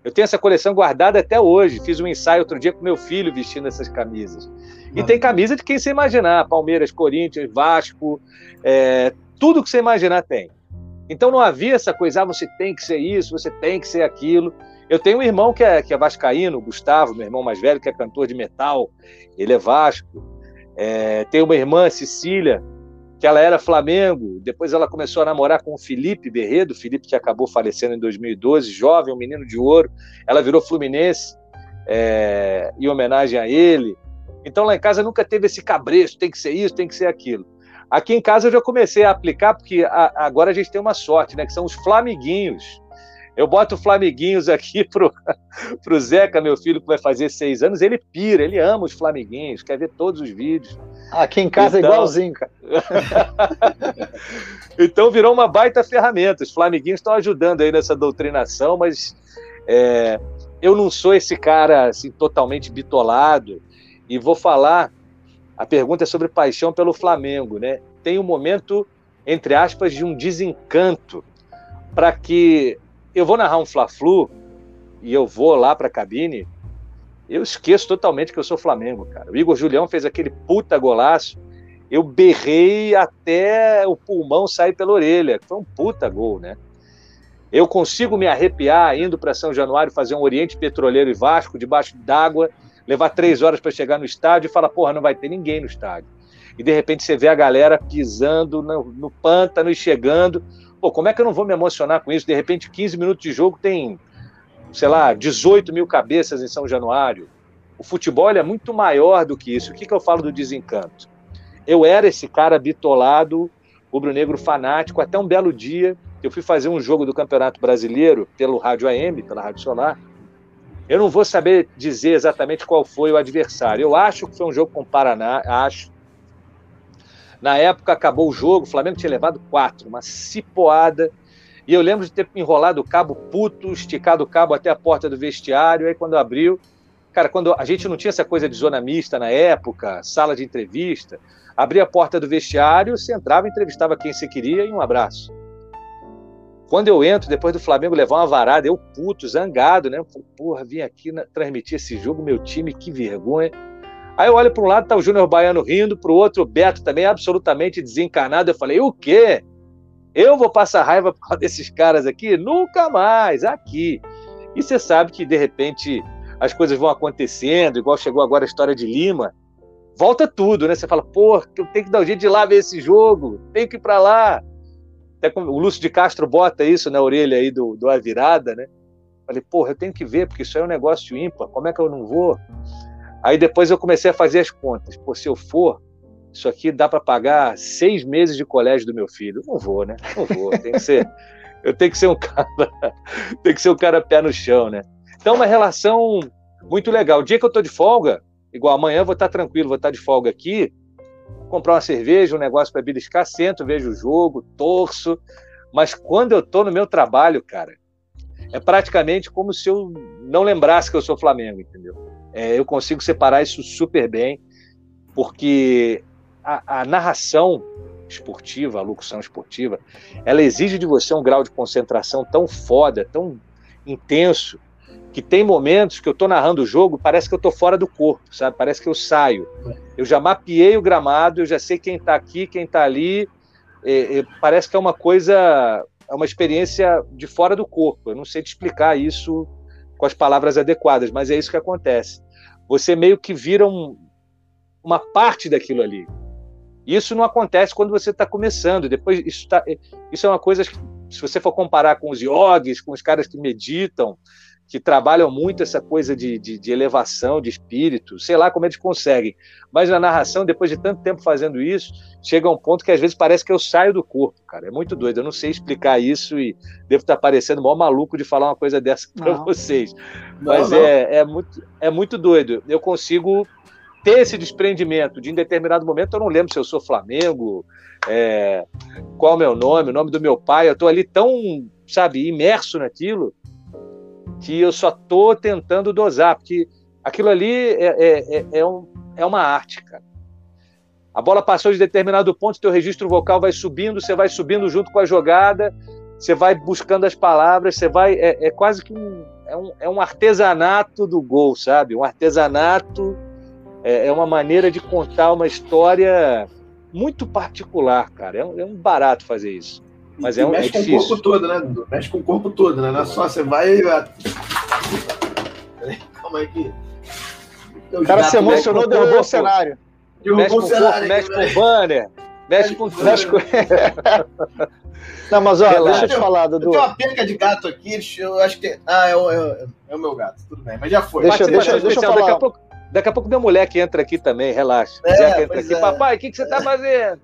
Eu tenho essa coleção guardada até hoje. Fiz um ensaio outro dia com meu filho vestindo essas camisas. E tem camisa de quem você imaginar: Palmeiras, Corinthians, Vasco, é, tudo que você imaginar tem. Então não havia essa coisa, ah, você tem que ser isso, você tem que ser aquilo. Eu tenho um irmão que é, que é vascaíno, Gustavo, meu irmão mais velho, que é cantor de metal, ele é Vasco. É, tenho uma irmã, Cecília, que ela era Flamengo, depois ela começou a namorar com o Felipe Berredo, Felipe que acabou falecendo em 2012, jovem, um menino de ouro, ela virou Fluminense, é, em homenagem a ele. Então lá em casa nunca teve esse cabresto, tem que ser isso, tem que ser aquilo. Aqui em casa eu já comecei a aplicar, porque a, agora a gente tem uma sorte, né? Que são os flamiguinhos. Eu boto flamiguinhos aqui pro, pro Zeca, meu filho, que vai fazer seis anos, ele pira, ele ama os flamiguinhos, quer ver todos os vídeos. Aqui em casa é então... é igualzinho, cara. então virou uma baita ferramenta. Os flamiguinhos estão ajudando aí nessa doutrinação, mas é, eu não sou esse cara assim totalmente bitolado e vou falar a pergunta é sobre paixão pelo Flamengo, né? Tem um momento, entre aspas, de um desencanto para que eu vou narrar um Fla-Flu e eu vou lá para a cabine, eu esqueço totalmente que eu sou Flamengo, cara. O Igor Julião fez aquele puta golaço, eu berrei até o pulmão sair pela orelha. Foi um puta gol, né? Eu consigo me arrepiar indo para São Januário fazer um Oriente Petroleiro e Vasco debaixo d'água levar três horas para chegar no estádio e falar, porra, não vai ter ninguém no estádio. E de repente você vê a galera pisando no, no pântano e chegando. Pô, como é que eu não vou me emocionar com isso? De repente, 15 minutos de jogo tem, sei lá, 18 mil cabeças em São Januário. O futebol é muito maior do que isso. O que, que eu falo do desencanto? Eu era esse cara bitolado, rubro-negro fanático, até um belo dia. Eu fui fazer um jogo do Campeonato Brasileiro pelo Rádio AM, pela Rádio Solar, eu não vou saber dizer exatamente qual foi o adversário. Eu acho que foi um jogo com o Paraná, acho. Na época acabou o jogo, o Flamengo tinha levado quatro, uma cipoada. E eu lembro de ter enrolado o cabo puto, esticado o cabo até a porta do vestiário. Aí quando abriu, cara, quando a gente não tinha essa coisa de zona mista na época, sala de entrevista, abria a porta do vestiário, você entrava, entrevistava quem você queria e um abraço. Quando eu entro, depois do Flamengo levar uma varada, eu puto, zangado, né? porra, vim aqui na, transmitir esse jogo, meu time, que vergonha. Aí eu olho para um lado, tá o Júnior Baiano rindo, para o outro, o Beto também absolutamente desencanado. Eu falei, o quê? Eu vou passar raiva por causa desses caras aqui? Nunca mais, aqui. E você sabe que, de repente, as coisas vão acontecendo, igual chegou agora a história de Lima, volta tudo, né? Você fala, pô, eu tenho que dar um jeito de ir lá ver esse jogo, tenho que ir para lá. Até o Lúcio de Castro bota isso na orelha aí do, do A Virada, né? Falei, porra, eu tenho que ver, porque isso aí é um negócio ímpar, como é que eu não vou? Aí depois eu comecei a fazer as contas. Pô, se eu for, isso aqui dá para pagar seis meses de colégio do meu filho. Não vou, né? Não vou. Tem que ser, eu tenho que ser um cara, tem que ser um cara pé no chão, né? Então, uma relação muito legal. O dia que eu tô de folga, igual amanhã eu vou estar tranquilo, vou estar de folga aqui comprar uma cerveja, um negócio para beliscar, sento, vejo o jogo, torço. Mas quando eu estou no meu trabalho, cara, é praticamente como se eu não lembrasse que eu sou Flamengo, entendeu? É, eu consigo separar isso super bem, porque a, a narração esportiva, a locução esportiva, ela exige de você um grau de concentração tão foda, tão intenso, que tem momentos que eu estou narrando o jogo, parece que eu estou fora do corpo, sabe? Parece que eu saio. Eu já mapeei o gramado, eu já sei quem está aqui, quem está ali. É, é, parece que é uma coisa, é uma experiência de fora do corpo. Eu não sei te explicar isso com as palavras adequadas, mas é isso que acontece. Você meio que vira um, uma parte daquilo ali. Isso não acontece quando você está começando. Depois isso, tá, isso é uma coisa que, se você for comparar com os yogis, com os caras que meditam, que trabalham muito essa coisa de, de, de, elevação de espírito, sei lá como eles conseguem. Mas na narração, depois de tanto tempo fazendo isso, chega um ponto que às vezes parece que eu saio do corpo, cara. É muito doido. Eu não sei explicar isso e devo estar parecendo mó maluco de falar uma coisa dessa para vocês. Mas não, não. É, é, muito, é muito doido. Eu consigo ter esse desprendimento de em determinado momento eu não lembro se eu sou Flamengo, é, qual é o meu nome, o nome do meu pai, eu estou ali tão sabe, imerso naquilo, que eu só tô tentando dosar, porque aquilo ali é, é, é, é, um, é uma arte, cara. A bola passou de determinado ponto, teu registro vocal vai subindo, você vai subindo junto com a jogada, você vai buscando as palavras, você vai. É, é quase que um é, um. é um artesanato do gol, sabe? Um artesanato. É, é uma maneira de contar uma história muito particular, cara. É um, é um barato fazer isso. Mas é um, mexe é com o corpo todo, né, Dudu? Mexe com o corpo todo, né? Não é só você vai. Calma aí que. O cara se emocionou, derrubou o cenário. Mexe com o corpo, mexe com o banner, mexe com. Mexe com... Não, mas olha, Relaxa. deixa eu te falar, Dudu. Eu tenho uma penca de gato aqui, eu acho que. Ah, é o, é, é o meu gato, tudo bem, mas já foi. Deixa, deixa, deixa eu falar. Daqui a pouco, Daqui a pouco minha mulher que entra aqui também, relaxa. É, entra aqui, é. papai, o que, que você está fazendo?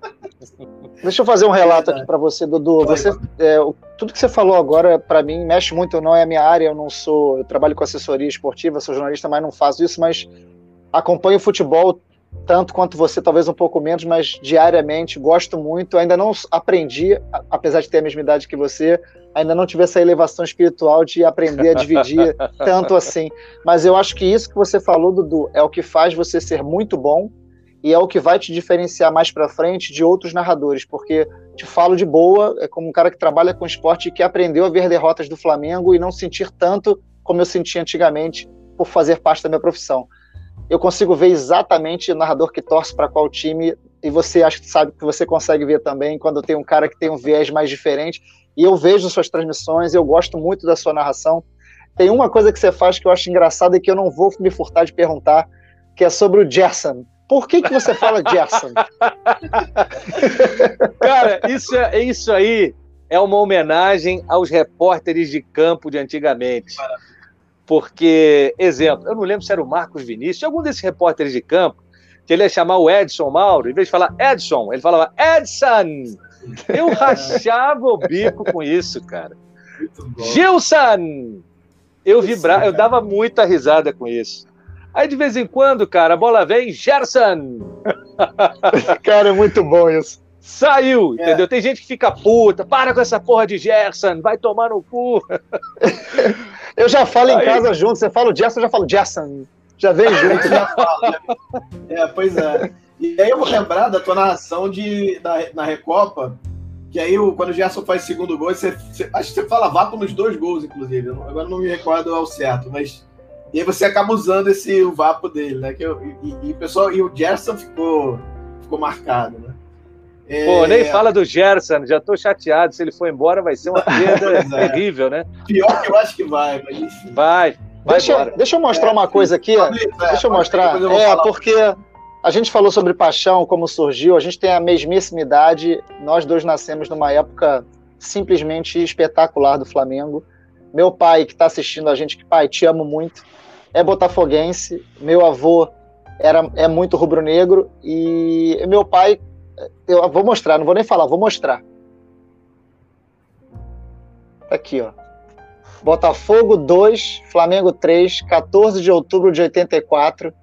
Deixa eu fazer um relato aqui para você, Dudu. Você, é, tudo que você falou agora, para mim, mexe muito. Não é a minha área, eu não sou. Eu trabalho com assessoria esportiva, sou jornalista, mas não faço isso. Mas acompanho o futebol tanto quanto você, talvez um pouco menos, mas diariamente, gosto muito. Ainda não aprendi, apesar de ter a mesma idade que você, ainda não tive essa elevação espiritual de aprender a dividir tanto assim. Mas eu acho que isso que você falou, Dudu, é o que faz você ser muito bom e é o que vai te diferenciar mais para frente de outros narradores, porque te falo de boa, é como um cara que trabalha com esporte e que aprendeu a ver derrotas do Flamengo e não sentir tanto como eu sentia antigamente por fazer parte da minha profissão eu consigo ver exatamente o narrador que torce para qual time, e você acha que sabe que você consegue ver também quando tem um cara que tem um viés mais diferente. E eu vejo suas transmissões, eu gosto muito da sua narração. Tem uma coisa que você faz que eu acho engraçada e que eu não vou me furtar de perguntar, que é sobre o Gerson. Por que, que você fala Gerson? Cara, isso, é, isso aí é uma homenagem aos repórteres de campo de antigamente. Porque, exemplo, eu não lembro se era o Marcos Vinícius, algum desses repórteres de campo, que ele ia chamar o Edson Mauro, em vez de falar Edson, ele falava Edson. Eu rachava o bico com isso, cara. Gilson! Eu vibrava, eu dava muita risada com isso. Aí de vez em quando, cara, a bola vem, Gerson! cara, é muito bom isso. Saiu, é. entendeu? Tem gente que fica puta, para com essa porra de Gerson, vai tomar no cu. Eu já falo Aí. em casa junto, você fala o Gerson, eu já falo Gerson. Já vem junto. já falo, É, pois é. E aí eu vou lembrar da tua narração de, da, na Recopa, que aí quando o Gerson faz segundo gol, você, você, acho que você fala vapo nos dois gols, inclusive. Agora não me recordo ao certo, mas. E aí você acaba usando esse o vapo dele, né? Que eu, e, e, pessoal, e o Gerson ficou, ficou marcado, né? É... Pô, nem fala do Gerson, já tô chateado. Se ele for embora, vai ser uma perda é. terrível, né? Pior que eu acho que vai, mas enfim. Vai. Vai deixa, deixa eu mostrar é, uma coisa aqui. É, deixa eu mostrar. Eu é, porque a gente falou sobre paixão, como surgiu, a gente tem a mesmíssima idade. Nós dois nascemos numa época simplesmente espetacular do Flamengo. Meu pai, que está assistindo a gente, que pai, te amo muito, é botafoguense. Meu avô era, é muito rubro-negro. E meu pai eu vou mostrar, não vou nem falar, vou mostrar. Tá aqui, ó. Botafogo 2, Flamengo 3, 14 de outubro de 84.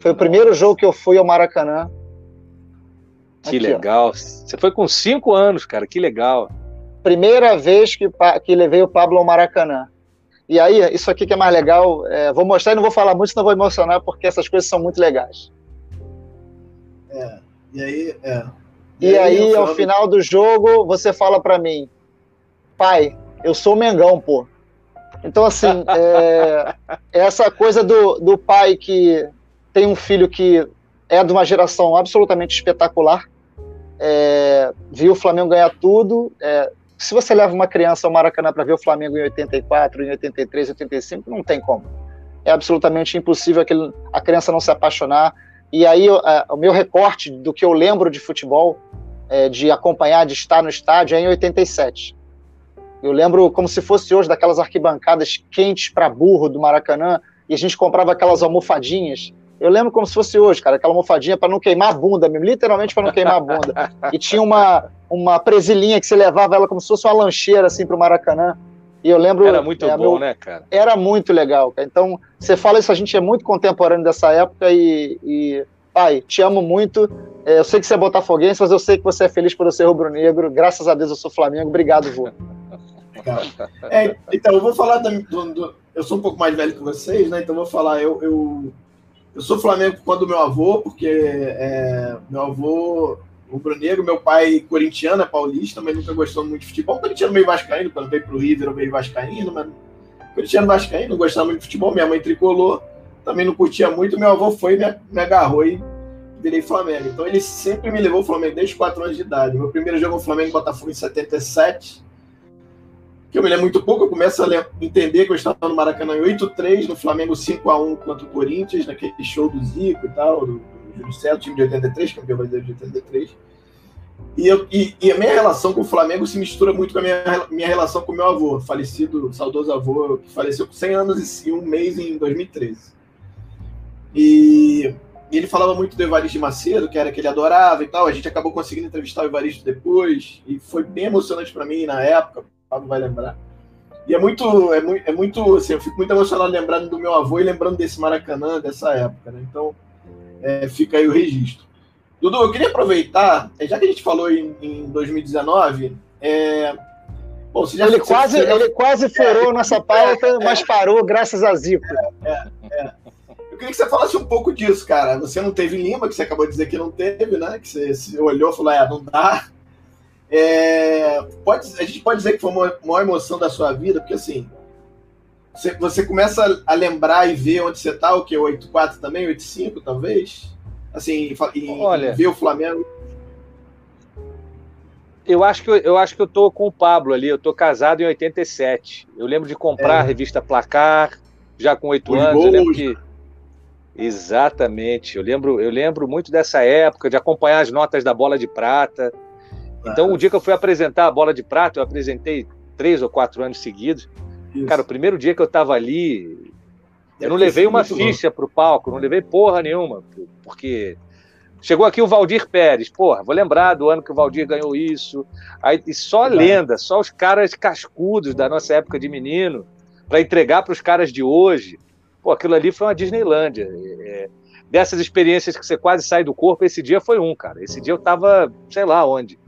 Foi o primeiro jogo que eu fui ao Maracanã. Que Aqui, legal. Ó. Você foi com 5 anos, cara, que legal. Primeira vez que, que levei o Pablo ao Maracanã. E aí, isso aqui que é mais legal, é, vou mostrar e não vou falar muito, senão vou emocionar, porque essas coisas são muito legais. É. E aí, é. E, e aí, aí ao final do jogo, você fala para mim, pai, eu sou Mengão, pô. Então, assim, é, é, essa coisa do, do pai que tem um filho que é de uma geração absolutamente espetacular, é, viu o Flamengo ganhar tudo. É, se você leva uma criança ao Maracanã para ver o Flamengo em 84, em 83, 85, não tem como. É absolutamente impossível aquele, a criança não se apaixonar. E aí o meu recorte do que eu lembro de futebol, é, de acompanhar, de estar no estádio, é em 87. Eu lembro como se fosse hoje daquelas arquibancadas quentes para burro do Maracanã e a gente comprava aquelas almofadinhas. Eu lembro como se fosse hoje, cara, aquela almofadinha para não queimar a bunda, mesmo, literalmente para não queimar a bunda. E tinha uma, uma presilinha que você levava ela como se fosse uma lancheira assim para o Maracanã. E eu lembro. Era muito é, bom, meu, né, cara? Era muito legal, cara. Então, você fala isso, a gente é muito contemporâneo dessa época e. e pai, te amo muito. É, eu sei que você é botafoguense, mas eu sei que você é feliz por eu ser rubro-negro. Graças a Deus eu sou Flamengo. Obrigado, vô. cara. É, então, eu vou falar do, do, Eu sou um pouco mais velho que vocês, né? Então, eu vou falar. Eu, eu, eu sou Flamengo quando meu avô, porque é, meu avô, o Brunegro, meu pai corintiano, é paulista, mas nunca gostou muito de futebol. Corintiano meio vascaíno, quando veio pro River, eu meio vascaíno, mas corintiano vascaíno, não gostava muito de futebol. Minha mãe tricolor, também não curtia muito. Meu avô foi me, me agarrou e virei Flamengo. Então ele sempre me levou ao Flamengo desde 4 anos de idade. Meu primeiro jogo no Flamengo Botafogo em 77. Que eu me lembro muito pouco, eu começo a entender que eu estava no Maracanã em 8-3, no Flamengo 5x1 contra o Corinthians, naquele show do Zico e tal, do, Júlio time de 83, campeão brasileiro de 83. E, eu, e, e, a minha relação com o Flamengo se mistura muito com a minha, minha relação com o meu avô, falecido, saudoso avô, que faleceu com 100 anos e um mês em 2013. E e ele falava muito do Evaristo de Macedo, que era que ele adorava e tal. A gente acabou conseguindo entrevistar o Evaristo depois, e foi bem emocionante para mim na época, o Pablo vai lembrar. E é muito, é muito, é muito assim, eu fico muito emocionado lembrando do meu avô e lembrando desse Maracanã, dessa época, né? Então, é, fica aí o registro. Dudu, eu queria aproveitar, é, já que a gente falou em, em 2019, é, Bom, já, ele, quase, já... ele quase furou é, nossa pauta, é, mas parou graças a Zico. É, é, queria que você falasse um pouco disso, cara. Você não teve Lima, que você acabou de dizer que não teve, né? Que você, você olhou e falou, é, não dá. É, pode, a gente pode dizer que foi uma maior emoção da sua vida, porque assim, você, você começa a lembrar e ver onde você tá, o que? 8-4 também, 8-5 talvez? Assim, e, Olha, ver o Flamengo. Eu acho, que eu, eu acho que eu tô com o Pablo ali, eu tô casado em 87. Eu lembro de comprar é. a revista Placar, já com 8 anos. Gols. Eu lembro que Exatamente. Eu lembro, eu lembro muito dessa época de acompanhar as notas da bola de prata. Então, o dia que eu fui apresentar a bola de prata, eu apresentei três ou quatro anos seguidos. Isso. Cara, o primeiro dia que eu estava ali, eu não levei uma ficha para o palco, não levei porra nenhuma, porque chegou aqui o Valdir Pérez, porra, vou lembrar do ano que o Valdir ganhou isso. Aí e só lenda, só os caras cascudos da nossa época de menino para entregar para os caras de hoje. Pô, aquilo ali foi uma Disneylândia. É, dessas experiências que você quase sai do corpo, esse dia foi um, cara. Esse dia eu tava, sei lá onde.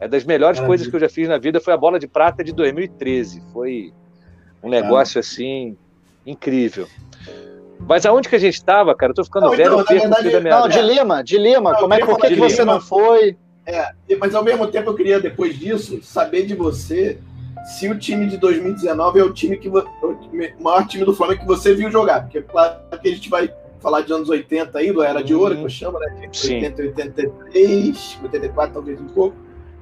É das melhores Maravilha. coisas que eu já fiz na vida foi a bola de prata de 2013. Foi um negócio ah. assim incrível. Mas aonde que a gente estava, cara? Eu tô ficando não, velho, então, eu verdade, da minha... Não, de Lima, de Lima. Não, Como é que, por que, que você não foi? É, mas ao mesmo tempo eu queria, depois disso, saber de você se o time de 2019 é o time que o maior time do Flamengo que você viu jogar. Porque claro que a gente vai falar de anos 80 aí, do Era de Ouro, que eu chamo, né? 80, 83, 84 talvez um pouco.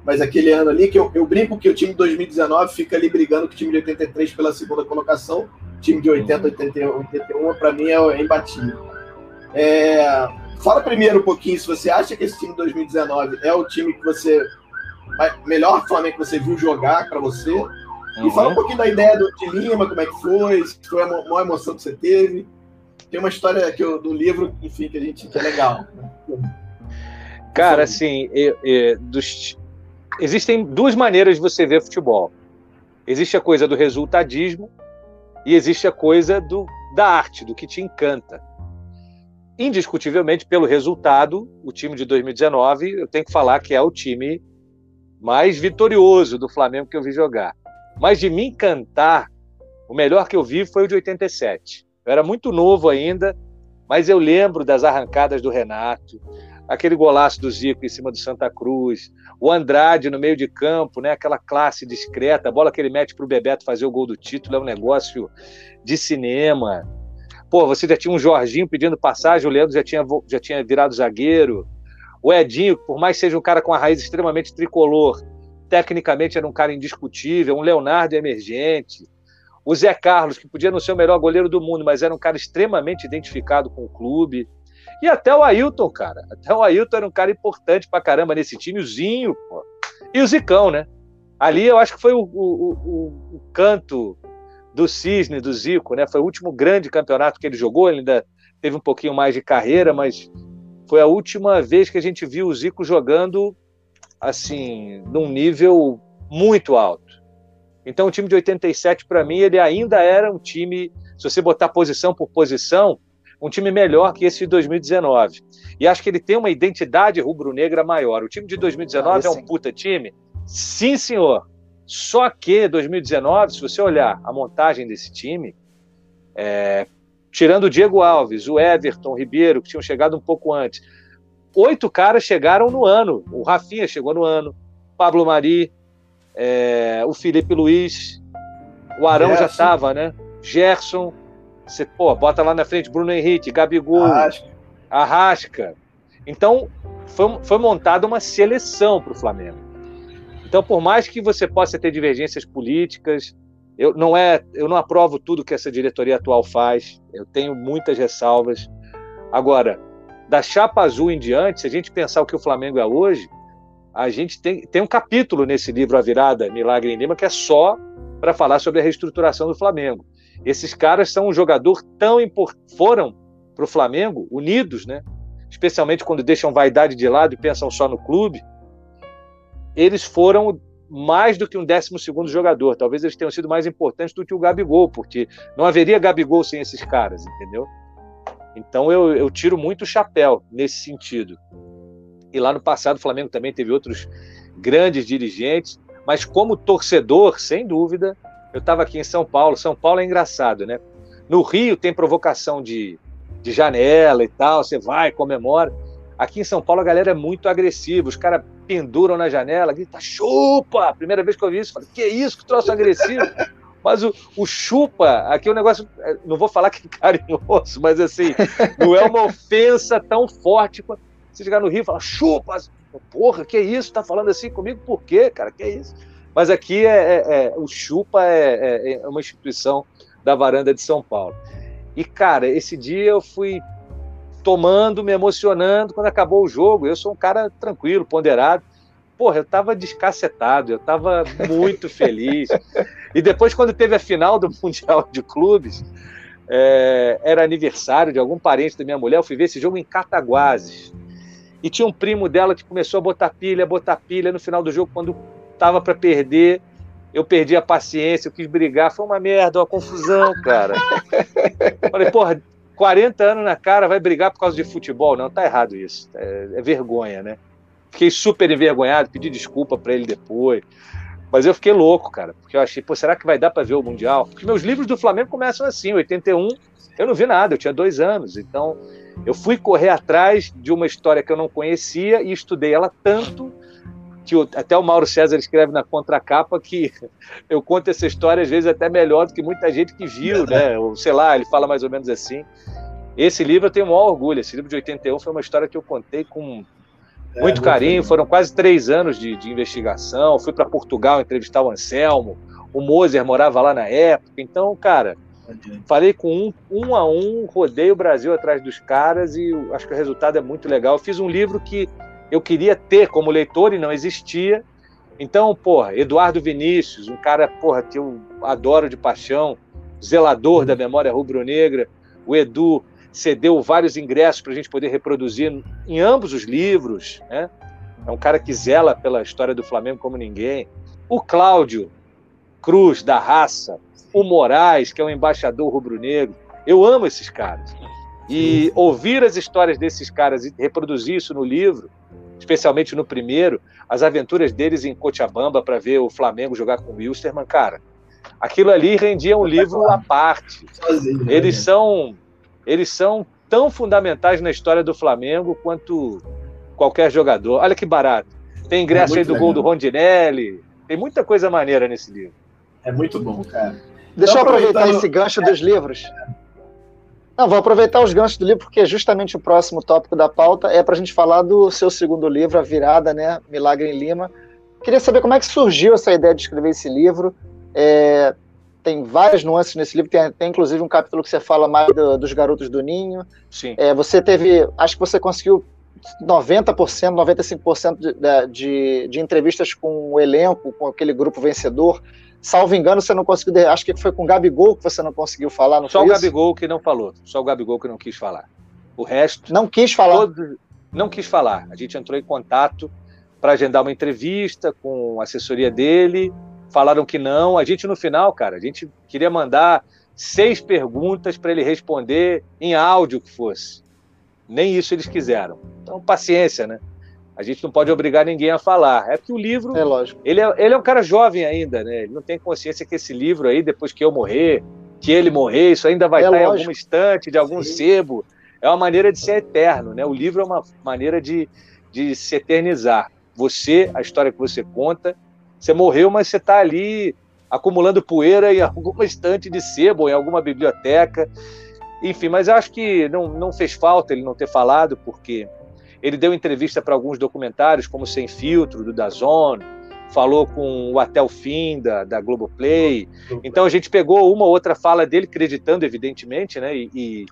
Mas aquele ano ali, que eu, eu brinco que o time de 2019 fica ali brigando com o time de 83 pela segunda colocação. Time de 80, 81, 81 para mim é, é imbatível. É, fala primeiro um pouquinho se você acha que esse time de 2019 é o time que você melhor Flamengo que você viu jogar para você. Uhum. E fala um pouquinho da ideia do, de Lima, como é que foi, se foi a maior emoção que você teve. Tem uma história que eu, do livro, enfim, que a gente que é legal. Cara, assim, eu, eu, dos... existem duas maneiras de você ver futebol. Existe a coisa do resultadismo e existe a coisa do, da arte, do que te encanta. Indiscutivelmente, pelo resultado, o time de 2019, eu tenho que falar que é o time mais vitorioso do Flamengo que eu vi jogar. Mas de me encantar, o melhor que eu vi foi o de 87. Eu era muito novo ainda, mas eu lembro das arrancadas do Renato, aquele golaço do Zico em cima do Santa Cruz, o Andrade no meio de campo, né, aquela classe discreta, a bola que ele mete para o Bebeto fazer o gol do título é um negócio de cinema. Pô, você já tinha um Jorginho pedindo passagem, o Leandro já tinha, já tinha virado zagueiro. O Edinho, por mais que seja um cara com a raiz extremamente tricolor, tecnicamente era um cara indiscutível, um Leonardo emergente. O Zé Carlos, que podia não ser o melhor goleiro do mundo, mas era um cara extremamente identificado com o clube. E até o Ailton, cara. Até o Ailton era um cara importante pra caramba nesse time, o Zinho, pô. E o Zicão, né? Ali eu acho que foi o, o, o, o canto do Cisne, do Zico, né? Foi o último grande campeonato que ele jogou, ele ainda teve um pouquinho mais de carreira, mas foi a última vez que a gente viu o Zico jogando assim, num nível muito alto. Então, o time de 87, para mim, ele ainda era um time, se você botar posição por posição, um time melhor que esse de 2019. E acho que ele tem uma identidade rubro-negra maior. O time de 2019 ah, é um puta time? Sim, senhor. Só que 2019, se você olhar a montagem desse time, é, tirando o Diego Alves, o Everton, o Ribeiro, que tinham chegado um pouco antes, oito caras chegaram no ano. O Rafinha chegou no ano, Pablo Mari, é, o Felipe Luiz, o Arão Gerson. já estava, né? Gerson, você pô, bota lá na frente Bruno Henrique, Gabigol, Arrasca. Arrasca. Então, foi, foi montada uma seleção para o Flamengo. Então, por mais que você possa ter divergências políticas, eu não é, eu não aprovo tudo que essa diretoria atual faz. Eu tenho muitas ressalvas. Agora, da chapa azul em diante, se a gente pensar o que o Flamengo é hoje, a gente tem, tem um capítulo nesse livro A Virada, Milagre em Lima, que é só para falar sobre a reestruturação do Flamengo. Esses caras são um jogador tão importante, foram para o Flamengo unidos, né? especialmente quando deixam vaidade de lado e pensam só no clube, eles foram mais do que um décimo segundo jogador. Talvez eles tenham sido mais importantes do que o Gabigol, porque não haveria Gabigol sem esses caras, entendeu? Então eu, eu tiro muito o chapéu nesse sentido. E lá no passado o Flamengo também teve outros grandes dirigentes, mas como torcedor, sem dúvida, eu estava aqui em São Paulo. São Paulo é engraçado, né? No Rio tem provocação de de janela e tal, você vai, comemora. Aqui em São Paulo a galera é muito agressiva, os caras penduram na janela, grita chupa! Primeira vez que eu vi isso, falei, que isso, que troço agressivo. Mas o, o, chupa, aqui é um negócio, é, não vou falar que é carinhoso, mas assim, não é uma ofensa tão forte quanto você chegar no Rio e falar chupa, porra, que isso, tá falando assim comigo, por quê, cara, que isso? Mas aqui é, é, é o chupa é, é, é uma instituição da varanda de São Paulo. E, cara, esse dia eu fui tomando, me emocionando quando acabou o jogo. Eu sou um cara tranquilo, ponderado. Porra, eu tava descacetado, eu tava muito feliz. E depois, quando teve a final do Mundial de Clubes, é, era aniversário de algum parente da minha mulher, eu fui ver esse jogo em Cataguases. E tinha um primo dela que começou a botar pilha, botar pilha no final do jogo, quando tava para perder eu perdi a paciência, eu quis brigar, foi uma merda, uma confusão, cara. Falei, porra, 40 anos na cara, vai brigar por causa de futebol? Não, tá errado isso. É, é vergonha, né? Fiquei super envergonhado, pedi desculpa para ele depois. Mas eu fiquei louco, cara, porque eu achei, pô, será que vai dar para ver o Mundial? Porque meus livros do Flamengo começam assim, 81, eu não vi nada, eu tinha dois anos. Então, eu fui correr atrás de uma história que eu não conhecia e estudei ela tanto que o, até o Mauro César escreve na contracapa que eu conto essa história às vezes até melhor do que muita gente que viu, né? Ou, sei lá, ele fala mais ou menos assim. Esse livro eu tenho o maior orgulho. Esse livro de 81 foi uma história que eu contei com é, muito é, carinho. Foram quase três anos de, de investigação. Fui para Portugal entrevistar o Anselmo. O Moser morava lá na época. Então, cara, falei com um, um a um, rodei o Brasil atrás dos caras e acho que o resultado é muito legal. Eu fiz um livro que eu queria ter como leitor e não existia. Então, porra, Eduardo Vinícius, um cara, porra, que eu adoro de paixão, zelador da memória rubro-negra, o Edu cedeu vários ingressos para a gente poder reproduzir em ambos os livros, né? É um cara que zela pela história do Flamengo como ninguém. O Cláudio Cruz, da raça, o Moraes, que é um embaixador rubro-negro. Eu amo esses caras. E ouvir as histórias desses caras e reproduzir isso no livro especialmente no primeiro, as aventuras deles em Cochabamba para ver o Flamengo jogar com o Wilstermann, cara, aquilo ali rendia um livro à parte. Né, eles são, eles são tão fundamentais na história do Flamengo quanto qualquer jogador. Olha que barato. Tem ingresso é aí do legal. gol do Rondinelli. Tem muita coisa maneira nesse livro. É muito bom, cara. Deixa eu aproveitar esse gancho dos livros. Não, vou aproveitar os ganchos do livro, porque justamente o próximo tópico da pauta é para a gente falar do seu segundo livro, A Virada, né? Milagre em Lima. Queria saber como é que surgiu essa ideia de escrever esse livro. É, tem várias nuances nesse livro, tem, tem, inclusive um capítulo que você fala mais do, dos garotos do Ninho. Sim. É, você teve, acho que você conseguiu 90%, 95% de, de, de entrevistas com o elenco, com aquele grupo vencedor. Salvo engano, você não conseguiu. Acho que foi com o Gabigol que você não conseguiu falar. Não Só o isso? Gabigol que não falou. Só o Gabigol que não quis falar. O resto. Não quis falar. Todo, não quis falar. A gente entrou em contato para agendar uma entrevista com a assessoria dele. Falaram que não. A gente, no final, cara, a gente queria mandar seis perguntas para ele responder em áudio que fosse. Nem isso eles quiseram. Então, paciência, né? A gente não pode obrigar ninguém a falar. É que o livro. É lógico. Ele é, ele é um cara jovem ainda, né? Ele não tem consciência que esse livro aí, depois que eu morrer, que ele morrer, isso ainda vai É estar em lógico. alguma estante de algum Sim. sebo. É uma maneira de ser eterno, né? O livro é uma maneira de, de se eternizar. Você, a história que você conta, você morreu, mas você está ali acumulando poeira em alguma estante de sebo, em alguma biblioteca. Enfim, mas eu acho que não, não fez falta ele não ter falado, porque ele deu entrevista para alguns documentários, como Sem Filtro, do Dazon, falou com o Até o Fim, da, da Globoplay. Então a gente pegou uma ou outra fala dele, acreditando, evidentemente, né? E, e,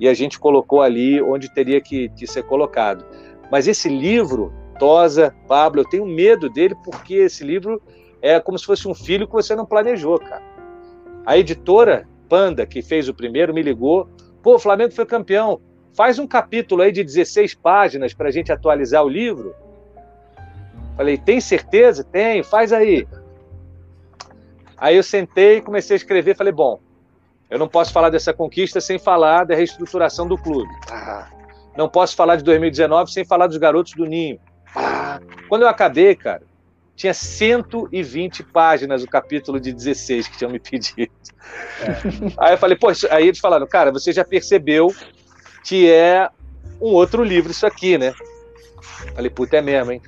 e a gente colocou ali onde teria que, que ser colocado. Mas esse livro, Tosa, Pablo, eu tenho medo dele porque esse livro é como se fosse um filho que você não planejou, cara. A editora Panda, que fez o primeiro, me ligou. Pô, o Flamengo foi campeão. Faz um capítulo aí de 16 páginas para a gente atualizar o livro. Falei, tem certeza? Tem, faz aí. Aí eu sentei, comecei a escrever, falei, bom, eu não posso falar dessa conquista sem falar da reestruturação do clube. Ah, não posso falar de 2019 sem falar dos garotos do Ninho. Ah, quando eu acabei, cara, tinha 120 páginas o capítulo de 16 que tinham me pedido. É. Aí eu falei, pô, isso... aí eles falaram, cara, você já percebeu que é um outro livro isso aqui, né? Falei, puta, é mesmo, hein?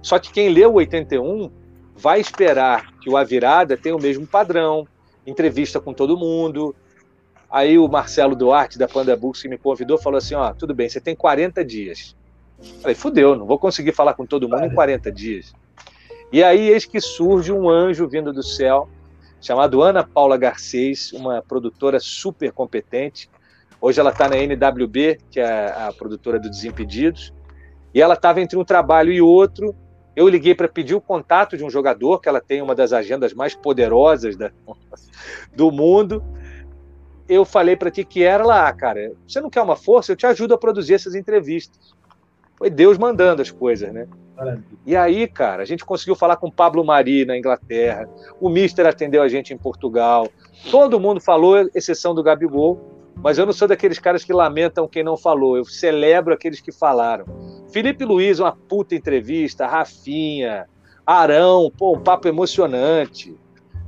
Só que quem leu o 81 vai esperar que o A Virada tenha o mesmo padrão, entrevista com todo mundo. Aí o Marcelo Duarte, da Panda Books, que me convidou, falou assim, ó, tudo bem, você tem 40 dias. Falei, fudeu, não vou conseguir falar com todo mundo em 40 dias. E aí eis que surge um anjo vindo do céu, chamado Ana Paula Garcês, uma produtora super competente. Hoje ela está na NWB, que é a produtora do Desimpedidos. E ela estava entre um trabalho e outro. Eu liguei para pedir o contato de um jogador, que ela tem uma das agendas mais poderosas da, do mundo. Eu falei para ti que era lá, cara. Você não quer uma força? Eu te ajudo a produzir essas entrevistas. Foi Deus mandando as coisas, né? E aí, cara, a gente conseguiu falar com o Pablo Mari na Inglaterra. O Mister atendeu a gente em Portugal. Todo mundo falou, exceção do Gabigol. Mas eu não sou daqueles caras que lamentam quem não falou. Eu celebro aqueles que falaram. Felipe Luiz, uma puta entrevista. Rafinha, Arão, pô, um papo emocionante.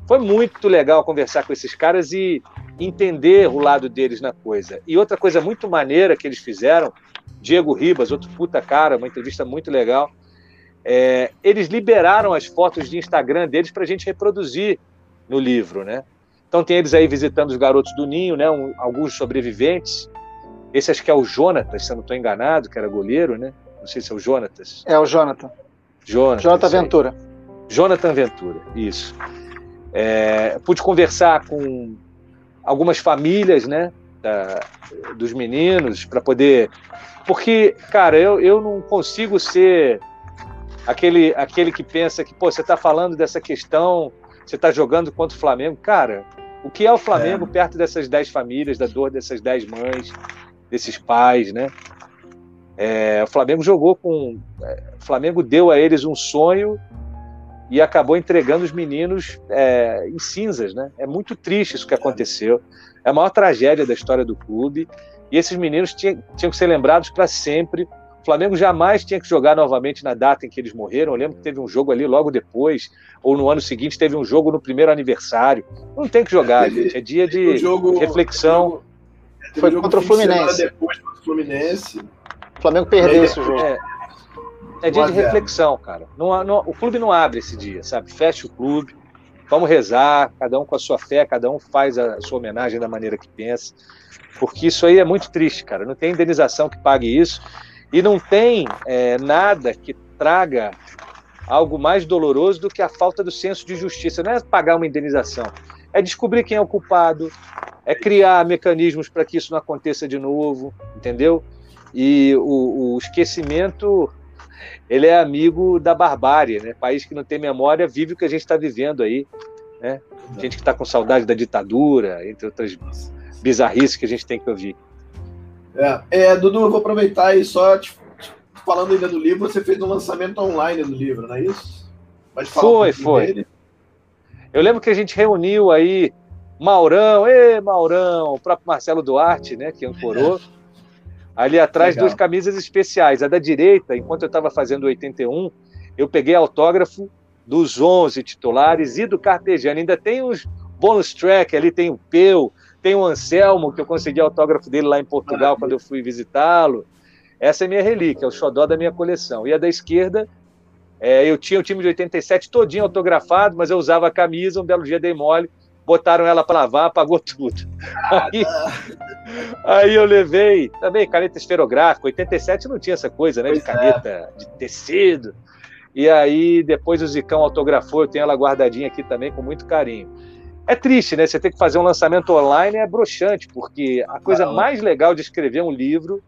Foi muito legal conversar com esses caras e entender o lado deles na coisa. E outra coisa muito maneira que eles fizeram, Diego Ribas, outro puta cara, uma entrevista muito legal. É, eles liberaram as fotos de Instagram deles para a gente reproduzir no livro, né? Então tem eles aí visitando os garotos do Ninho, né? Um, alguns sobreviventes. Esse acho que é o Jonatas, se eu não estou enganado, que era goleiro, né? Não sei se é o Jonatas. É o Jonathan. Jonatas. Jonathan Ventura. Jonathan Ventura, isso. É, pude conversar com algumas famílias, né? Da, dos meninos, para poder. Porque, cara, eu, eu não consigo ser aquele, aquele que pensa que, pô, você está falando dessa questão, você está jogando contra o Flamengo. Cara, o que é o Flamengo é. perto dessas dez famílias, da dor dessas dez mães, desses pais, né? É, o Flamengo jogou com. O Flamengo deu a eles um sonho e acabou entregando os meninos é, em cinzas, né? É muito triste isso que aconteceu. É a maior tragédia da história do clube. E esses meninos tinham, tinham que ser lembrados para sempre. O Flamengo jamais tinha que jogar novamente na data em que eles morreram. Eu lembro que teve um jogo ali logo depois, ou no ano seguinte teve um jogo no primeiro aniversário. Não tem que jogar, Teve- gente. É dia de O jogo- reflexão. Teve Foi jogo contra o de Fluminense. Depois contra o Fluminense. O Flamengo perdeu esse jogo. É, é dia 1 a de 0. reflexão, cara. Não, não- o clube não abre esse dia, sabe? Fecha o clube, vamos rezar, cada um com a sua fé, cada um faz a sua homenagem da maneira que pensa. Porque isso aí é muito triste, cara. Não tem indenização que pague isso. E não tem é, nada que traga algo mais doloroso do que a falta do senso de justiça. Não é pagar uma indenização, é descobrir quem é o culpado, é criar mecanismos para que isso não aconteça de novo, entendeu? E o, o esquecimento ele é amigo da barbárie, né? País que não tem memória vive o que a gente está vivendo aí, né? Gente que está com saudade da ditadura, entre outras bizarrices que a gente tem que ouvir. É, é, Dudu, eu vou aproveitar e só te- te- falando ainda do livro, você fez um lançamento online do livro, não é isso? Pode falar Foi, pouquinho foi. dele? Eu lembro que a gente reuniu aí Maurão, ê Maurão, o próprio Marcelo Duarte, né, que ancorou. Ali atrás, Legal. duas camisas especiais. A da direita, enquanto eu estava fazendo 81, eu peguei autógrafo dos 11 titulares e do Carpegiani. Ainda tem os bonus track, ali tem o Peu, tem o Anselmo, que eu consegui autógrafo dele lá em Portugal quando eu fui visitá-lo. Essa é minha relíquia, é o xodó da minha coleção. E a da esquerda, é, eu tinha o time de 87 todinho autografado, mas eu usava a camisa, um belo dia dei mole, botaram ela para lavar, apagou tudo. Aí, aí, eu levei também caneta esferográfica. 87 não tinha essa coisa, né? de é. caneta de tecido. E aí depois o Zicão autografou, eu tenho ela guardadinha aqui também com muito carinho. É triste, né? Você ter que fazer um lançamento online é broxante, porque a coisa mais legal de escrever um livro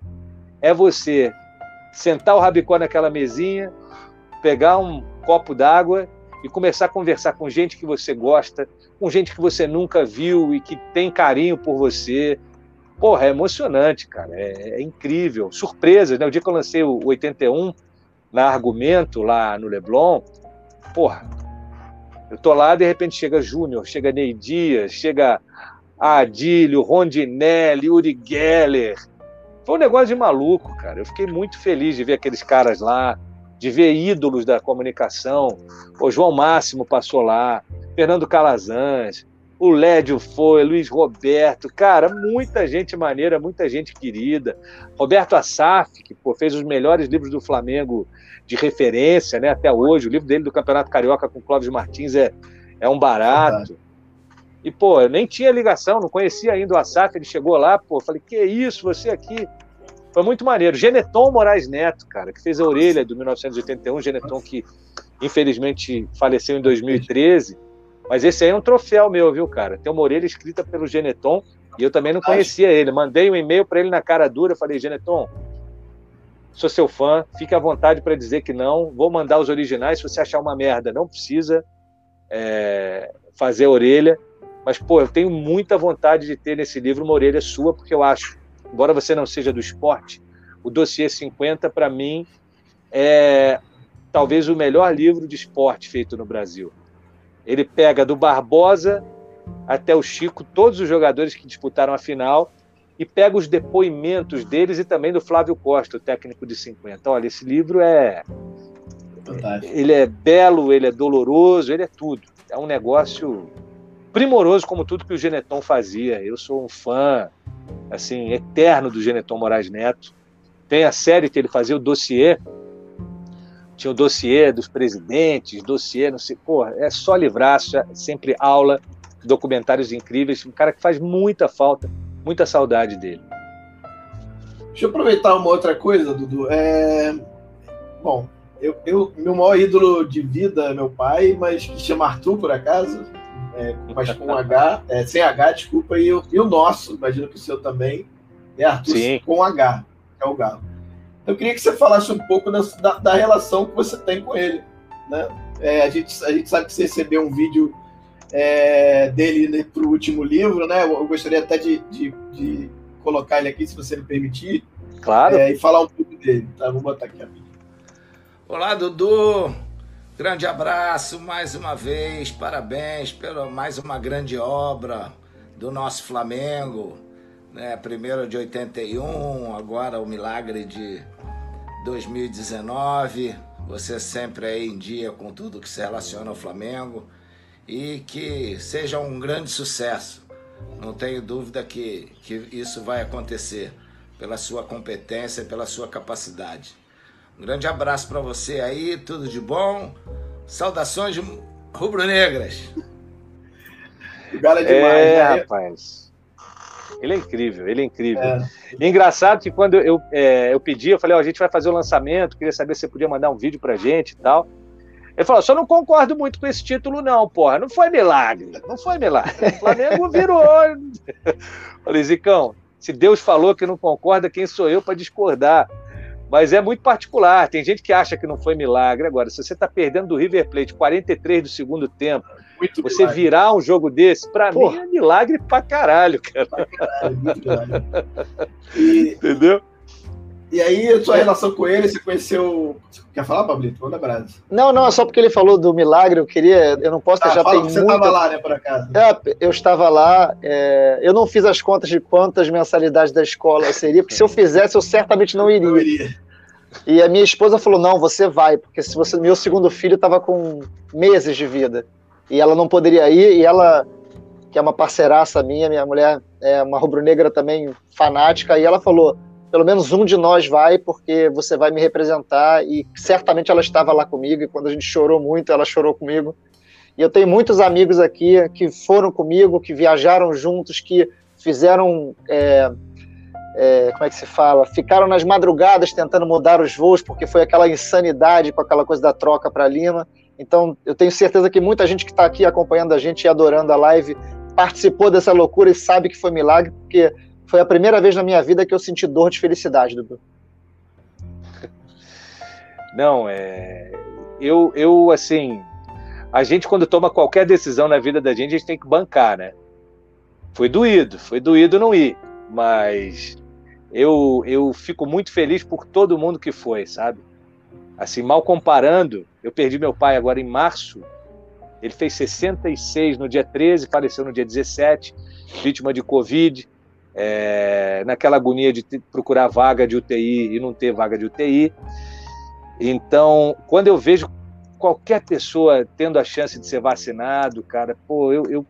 é você sentar o rabicó naquela mesinha, pegar um copo d'água e começar a conversar com gente que você gosta, com gente que você nunca viu e que tem carinho por você. Porra, é emocionante, cara. É, é incrível. Surpresas, né? O dia que eu lancei o 81 na Argumento, lá no Leblon, porra, eu tô lá, de repente chega Júnior, chega Ney Dias, chega Adílio, Rondinelli, Uri Geller. Foi um negócio de maluco, cara. Eu fiquei muito feliz de ver aqueles caras lá, de ver ídolos da comunicação. O João Máximo passou lá, Fernando Calazans, o Lédio foi, Luiz Roberto, cara, muita gente maneira, muita gente querida. Roberto Assaf, que pô, fez os melhores livros do Flamengo de referência, né, até hoje. O livro dele do Campeonato Carioca com Clóvis Martins é, é um barato. E, pô, eu nem tinha ligação, não conhecia ainda o Assaf, ele chegou lá, pô, falei, que isso, você aqui? Foi muito maneiro. Geneton Moraes Neto, cara, que fez a orelha do 1981, Geneton que infelizmente faleceu em 2013. Mas esse aí é um troféu meu, viu, cara? Tem uma orelha escrita pelo Geneton e eu também não conhecia ele. Mandei um e-mail para ele na cara dura, falei, Geneton, sou seu fã, fique à vontade para dizer que não. Vou mandar os originais. Se você achar uma merda, não precisa é, fazer orelha. Mas, pô, eu tenho muita vontade de ter nesse livro uma orelha sua, porque eu acho, embora você não seja do esporte, o Dossiê 50, para mim, é talvez o melhor livro de esporte feito no Brasil. Ele pega do Barbosa até o Chico, todos os jogadores que disputaram a final, e pega os depoimentos deles e também do Flávio Costa, o técnico de 50. Olha, esse livro é. Fantástico. Ele é belo, ele é doloroso, ele é tudo. É um negócio primoroso, como tudo que o Geneton fazia. Eu sou um fã, assim, eterno do Geneton Moraes Neto. Tem a série que ele fazia, o Dossiê, tinha o dossiê dos presidentes, dossiê, não sei, pô, é só livraço, é sempre aula, documentários incríveis, um cara que faz muita falta, muita saudade dele. Deixa eu aproveitar uma outra coisa, Dudu. É... Bom, eu, eu, meu maior ídolo de vida é meu pai, mas que chama Arthur, por acaso, é, mas com H, é, sem H, desculpa, e, e, o nosso, imagino que o seu também, é Arthur Sim. com H, é o Galo. Eu queria que você falasse um pouco da, da, da relação que você tem com ele. Né? É, a, gente, a gente sabe que você recebeu um vídeo é, dele né, para o último livro, né? Eu gostaria até de, de, de, colocar ele aqui, se você me permitir. Claro. É, e falar um pouco dele. Tá? Vou botar aqui a minha. Olá, Dudu. Grande abraço mais uma vez. Parabéns pela mais uma grande obra do nosso Flamengo. Né? Primeiro de 81, agora o milagre de 2019. Você sempre aí em dia com tudo que se relaciona ao Flamengo e que seja um grande sucesso. Não tenho dúvida que, que isso vai acontecer pela sua competência e pela sua capacidade. Um grande abraço para você aí, tudo de bom. Saudações rubro-negras. Gala demais, é, né? rapaz. Ele é incrível, ele é incrível. É. engraçado que quando eu, é, eu pedi, eu falei, ó, a gente vai fazer o lançamento, queria saber se você podia mandar um vídeo pra gente e tal. Ele falou, só não concordo muito com esse título não, porra, não foi milagre, não foi milagre. O Flamengo virou. falei, Zicão, se Deus falou que não concorda, quem sou eu para discordar? Mas é muito particular, tem gente que acha que não foi milagre. Agora, se você está perdendo do River Plate 43 do segundo tempo, muito você milagre. virar um jogo desse, para mim é milagre pra caralho, cara. Pra caralho, muito E, Entendeu? E aí, a sua relação com ele, você conheceu. Quer falar, Pablito? Manda brasa. Não, não, é só porque ele falou do milagre, eu queria. Eu não posso Ah, deixar. fala Tem que você muita... estava lá, né, por acaso. É, eu estava lá, é, eu não fiz as contas de quantas mensalidades da escola seria, porque se eu fizesse, eu certamente não iria. Eu iria. E a minha esposa falou: não, você vai, porque se você. Meu segundo filho estava com meses de vida. E ela não poderia ir, e ela, que é uma parceiraça minha, minha mulher é uma rubro-negra também fanática, e ela falou: pelo menos um de nós vai, porque você vai me representar. E certamente ela estava lá comigo, e quando a gente chorou muito, ela chorou comigo. E eu tenho muitos amigos aqui que foram comigo, que viajaram juntos, que fizeram. é, é, como é que se fala? Ficaram nas madrugadas tentando mudar os voos, porque foi aquela insanidade com aquela coisa da troca para Lima. Então, eu tenho certeza que muita gente que está aqui acompanhando a gente e adorando a live participou dessa loucura e sabe que foi milagre, porque foi a primeira vez na minha vida que eu senti dor de felicidade, Dudu. Não, é. Eu, eu, assim. A gente, quando toma qualquer decisão na vida da gente, a gente tem que bancar, né? Foi doído, foi doído não ir. Mas eu, eu fico muito feliz por todo mundo que foi, sabe? Assim, mal comparando, eu perdi meu pai agora em março. Ele fez 66 no dia 13, faleceu no dia 17, vítima de Covid. É, naquela agonia de procurar vaga de UTI e não ter vaga de UTI. Então, quando eu vejo qualquer pessoa tendo a chance de ser vacinado, cara, pô, eu, eu,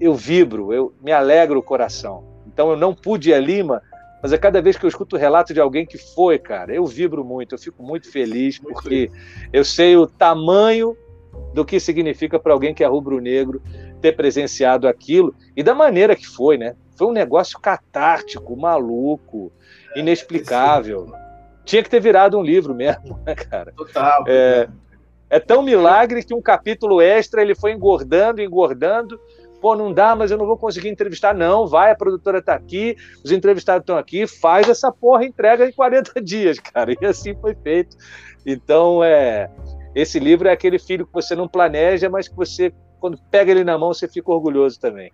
eu vibro, eu me alegro o coração. Então, eu não pude ir a Lima, mas a cada vez que eu escuto o relato de alguém que foi, cara, eu vibro muito, eu fico muito feliz, porque eu sei o tamanho do que significa para alguém que é rubro-negro ter presenciado aquilo e da maneira que foi, né? Foi um negócio catártico, maluco, inexplicável. Tinha que ter virado um livro mesmo, né, cara? Total. É, é tão milagre que um capítulo extra ele foi engordando, engordando. Pô, não dá, mas eu não vou conseguir entrevistar. Não, vai, a produtora tá aqui, os entrevistados estão aqui, faz essa porra, entrega em 40 dias, cara. E assim foi feito. Então, é, esse livro é aquele filho que você não planeja, mas que você, quando pega ele na mão, você fica orgulhoso também.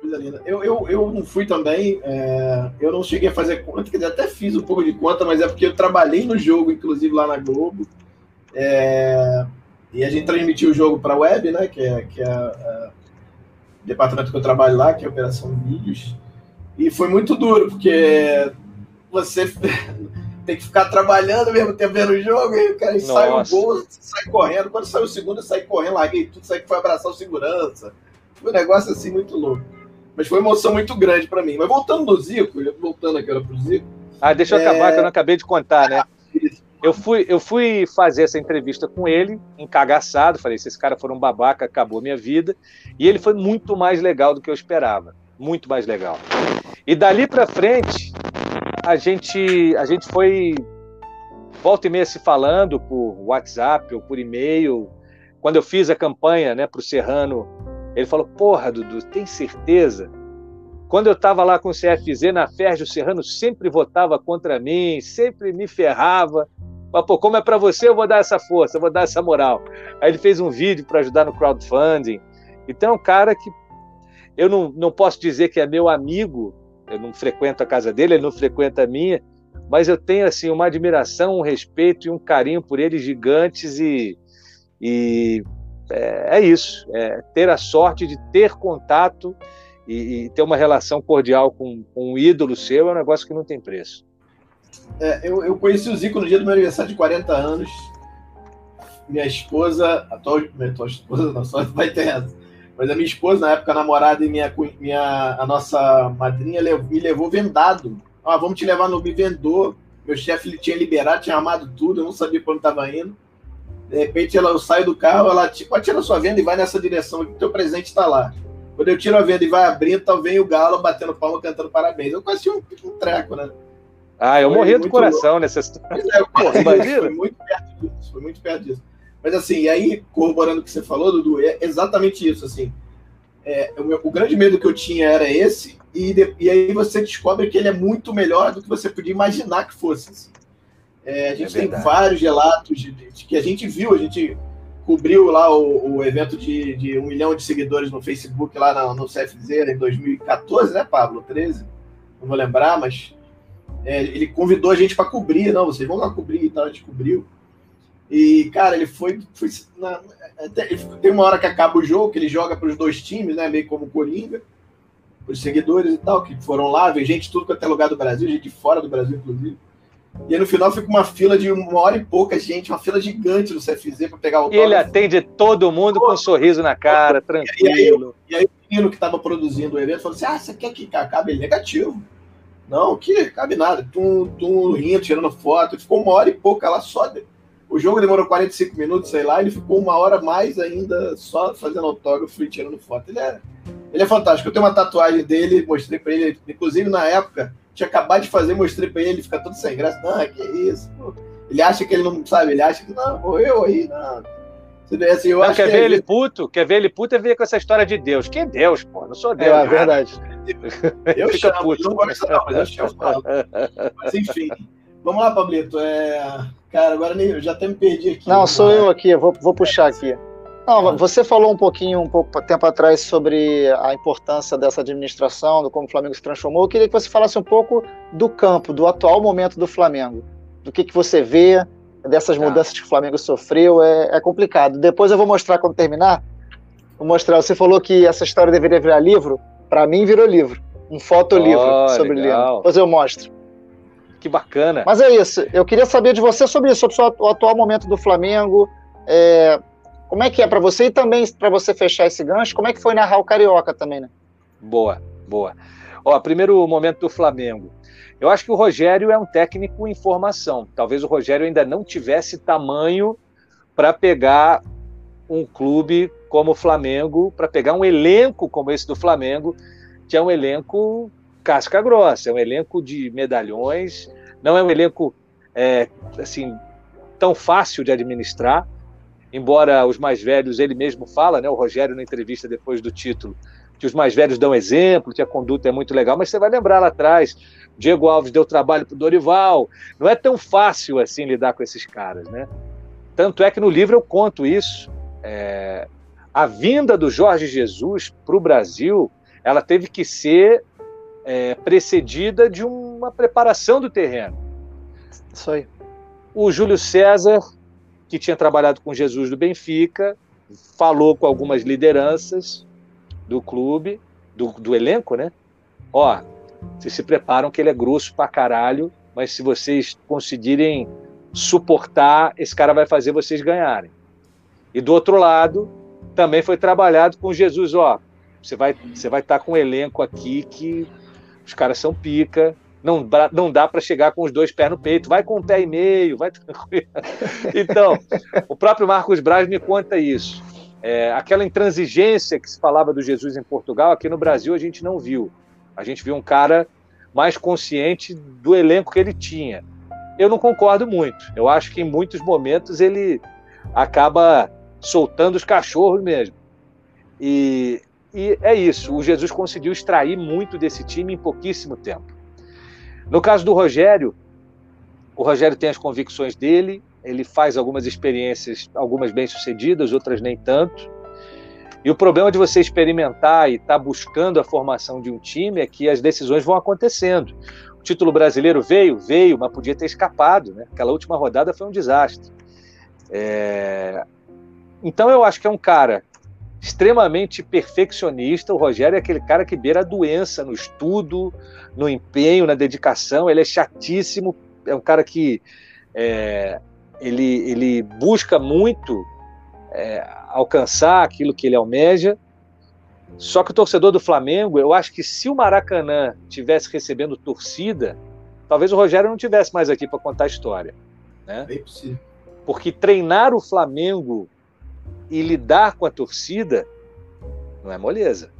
Coisa linda. Eu, eu, eu não fui também, é, eu não cheguei a fazer conta, quer dizer, até fiz um pouco de conta, mas é porque eu trabalhei no jogo, inclusive lá na Globo, é, e a gente transmitiu o jogo para a web, né, que é, que é a- departamento que eu trabalho lá, que é a Operação Vídeos, e foi muito duro, porque você tem que ficar trabalhando ao mesmo tempo vendo o jogo, e o cara sai o gol, sai correndo, quando saiu o segundo, eu saí correndo, larguei tudo, saí que foi abraçar o segurança, foi um negócio assim muito louco. Mas foi uma emoção muito grande para mim. Mas voltando no Zico, voltando aqui para o Zico, Ah, deixa eu É. acabar, que eu não acabei de contar, né? Eu fui, eu fui fazer essa entrevista com ele, encagaçado. Falei: se esse cara for um babaca, acabou minha vida. E ele foi muito mais legal do que eu esperava. Muito mais legal. E dali pra frente, a gente, a gente foi volta e meia se falando por WhatsApp ou por e-mail. Quando eu fiz a campanha né, para o Serrano, ele falou: Porra, Dudu, tem certeza? Quando eu estava lá com o CFZ na Ferge, o Serrano sempre votava contra mim, sempre me ferrava. Mas, pô, como é para você, eu vou dar essa força, eu vou dar essa moral. Aí ele fez um vídeo para ajudar no crowdfunding. Então, é um cara que eu não, não posso dizer que é meu amigo, eu não frequento a casa dele, ele não frequenta a minha, mas eu tenho assim uma admiração, um respeito e um carinho por ele gigantes e, e é, é isso, é ter a sorte de ter contato e, e ter uma relação cordial com, com um ídolo seu é um negócio que não tem preço. é, eu, eu conheci o Zico no dia do meu aniversário de 40 anos. Minha esposa, atual, minha atual esposa, não, só vai ter essa. Mas a minha esposa, na época, namorada e minha, minha, a nossa madrinha me levou vendado. Ah, vamos te levar no Bivendor. Meu chefe ele tinha liberado, tinha armado tudo, eu não sabia para onde estava indo. De repente ela, eu saio do carro, ela tipo, atira sua venda e vai nessa direção, que teu presente está lá. Quando eu tiro a venda e vai abrindo, então vem o galo batendo palma, cantando parabéns. Eu quase um, um treco, né? Ah, eu Foi morri do coração nessa história. Pois é, eu. Foi muito perto disso, foi muito perto disso. Mas assim, e aí, corroborando o que você falou, Dudu, é exatamente isso, assim. É, o, meu- o grande medo que eu tinha era esse, e, de- e aí você descobre que ele é muito melhor do que você podia imaginar que fosse. assim. É, a gente tem verdade. vários relatos de, de- de que a gente viu, a gente cobriu lá o, o evento de, de um milhão de seguidores no Facebook lá no, no CFZ em 2014, né, Pablo? 13? Não vou lembrar, mas É, ele convidou a gente para cobrir, não, vocês vão lá cobrir e tal, a gente cobriu. E, cara, ele foi. foi na, até, tem uma hora que acaba o jogo, que ele joga para os dois times, né? Meio como Coringa, os seguidores e tal, que foram lá, vem gente tudo quanto é lugar do Brasil, gente de fora do Brasil, inclusive. E aí, no final fica uma fila de uma hora e pouca gente, uma fila gigante no CFZ para pegar o ele atende todo mundo com um sorriso na cara, tranquilo. E aí, e aí, o menino que estava produzindo o evento falou assim: Ah, você quer que acabe? Ele negativo. Não, que cabe nada. Tum, tum, rindo, tirando foto. Ele ficou uma hora e pouca lá só. O jogo demorou 45 minutos, sei lá, ele ficou uma hora mais ainda só fazendo autógrafo e tirando foto. Ele é, ele é fantástico. Eu tenho uma tatuagem dele, mostrei para ele, inclusive na época, tinha acabado de fazer, mostrei para ele, ele fica todo sem graça. Não, que isso? Pô. Ele acha que ele não sabe, ele acha que não, morreu aí, não. Assim, eu não, acho quer que ver ele puto? Quer ver ele puto é ver com essa história de Deus. Quem é Deus, pô? Não sou Deus. É, é verdade. Eu chamo, puto. não gosto não, eu chamo. Mas enfim. Vamos lá, Pablito. É... Cara, agora eu já até me perdi aqui. Não, sou eu aqui, eu vou, vou puxar aqui. Não, você falou um pouquinho, um pouco tempo atrás, sobre a importância dessa administração, do como o Flamengo se transformou. Eu queria que você falasse um pouco do campo, do atual momento do Flamengo. Do que, que você vê, dessas tá. mudanças que o Flamengo sofreu, é, é complicado. Depois eu vou mostrar quando terminar. Vou mostrar. Você falou que essa história deveria virar livro. Para mim, virou livro. Um fotolivro oh, sobre legal. Lino. Depois eu mostro. Que bacana. Mas é isso. Eu queria saber de você sobre isso, sobre o atual momento do Flamengo. É, como é que é para você e também para você fechar esse gancho, como é que foi narrar o Carioca também, né? Boa, boa. Ó, primeiro momento do Flamengo. Eu acho que o Rogério é um técnico em formação. Talvez o Rogério ainda não tivesse tamanho para pegar um clube como o Flamengo, para pegar um elenco como esse do Flamengo, que é um elenco casca grossa, é um elenco de medalhões, não é um elenco é, assim tão fácil de administrar embora os mais velhos, ele mesmo fala, né, o Rogério na entrevista depois do título, que os mais velhos dão exemplo, que a conduta é muito legal, mas você vai lembrar lá atrás, Diego Alves deu trabalho para o Dorival, não é tão fácil assim lidar com esses caras, né? Tanto é que no livro eu conto isso. É... a vinda do Jorge Jesus para o Brasil, ela teve que ser é, precedida de uma preparação do terreno. Isso aí. O Júlio César que tinha trabalhado com Jesus do Benfica, falou com algumas lideranças do clube, do, do elenco, né? Ó, vocês se preparam que ele é grosso pra caralho, mas se vocês conseguirem suportar, esse cara vai fazer vocês ganharem. E do outro lado, também foi trabalhado com Jesus, ó, você vai você vai estar tá com um elenco aqui que os caras são pica, não, não dá para chegar com os dois pés no peito, vai com um pé e meio, vai tranquilo. Então, o próprio Marcos Braz me conta isso. É, aquela intransigência que se falava do Jesus em Portugal, aqui no Brasil a gente não viu. A gente viu um cara mais consciente do elenco que ele tinha. Eu não concordo muito. Eu acho que em muitos momentos ele acaba soltando os cachorros mesmo. E, e é isso. O Jesus conseguiu extrair muito desse time em pouquíssimo tempo. No caso do Rogério, o Rogério tem as convicções dele, ele faz algumas experiências, algumas bem-sucedidas, outras nem tanto. E o problema de você experimentar e estar tá buscando a formação de um time é que as decisões vão acontecendo. O título brasileiro veio, veio, mas podia ter escapado. Né? Aquela última rodada foi um desastre. É... Então eu acho que é um cara extremamente perfeccionista. O Rogério é aquele cara que beira a doença no estudo, no empenho, na dedicação. Ele é chatíssimo, é um cara que é, ele, ele busca muito é, alcançar aquilo que ele almeja. Só que o torcedor do Flamengo, eu acho que se o Maracanã tivesse recebendo torcida, talvez o Rogério não tivesse mais aqui para contar a história. Né? É possível. Porque treinar o Flamengo e lidar com a torcida não é moleza.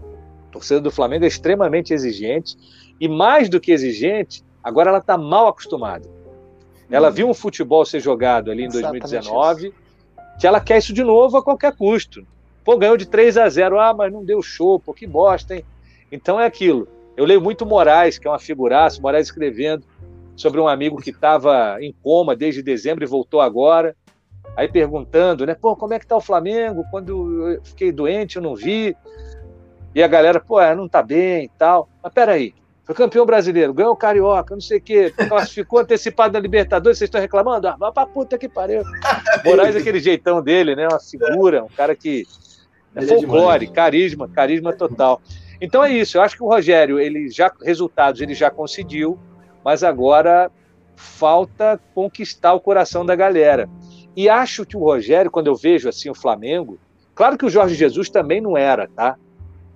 A torcida do Flamengo é extremamente exigente e mais do que exigente, agora ela está mal acostumada. Ela viu um futebol ser jogado ali em Exatamente 2019, isso. que ela quer isso de novo a qualquer custo. Pô, ganhou de 3 a 0. Ah, mas não deu show, pô, que bosta, hein? Então é aquilo. Eu leio muito Moraes, que é uma figuraça, Moraes escrevendo sobre um amigo que estava em coma desde dezembro e voltou agora. Aí perguntando, né? Pô, como é que tá o Flamengo? Quando eu fiquei doente, eu não vi. E a galera, pô, é, não tá bem e tal. Mas peraí, Foi campeão brasileiro, ganhou o Carioca, não sei o quê, classificou antecipado na Libertadores, vocês estão reclamando? Ah, vai pra puta que pariu. Moraes, aquele jeitão dele, né? Uma figura, um cara que. É, é folclore, carisma, carisma total. Então é isso, eu acho que o Rogério, ele já, resultados ele já conseguiu, mas agora falta conquistar o coração da galera. E acho que o Rogério, quando eu vejo assim o Flamengo, claro que o Jorge Jesus também não era, tá?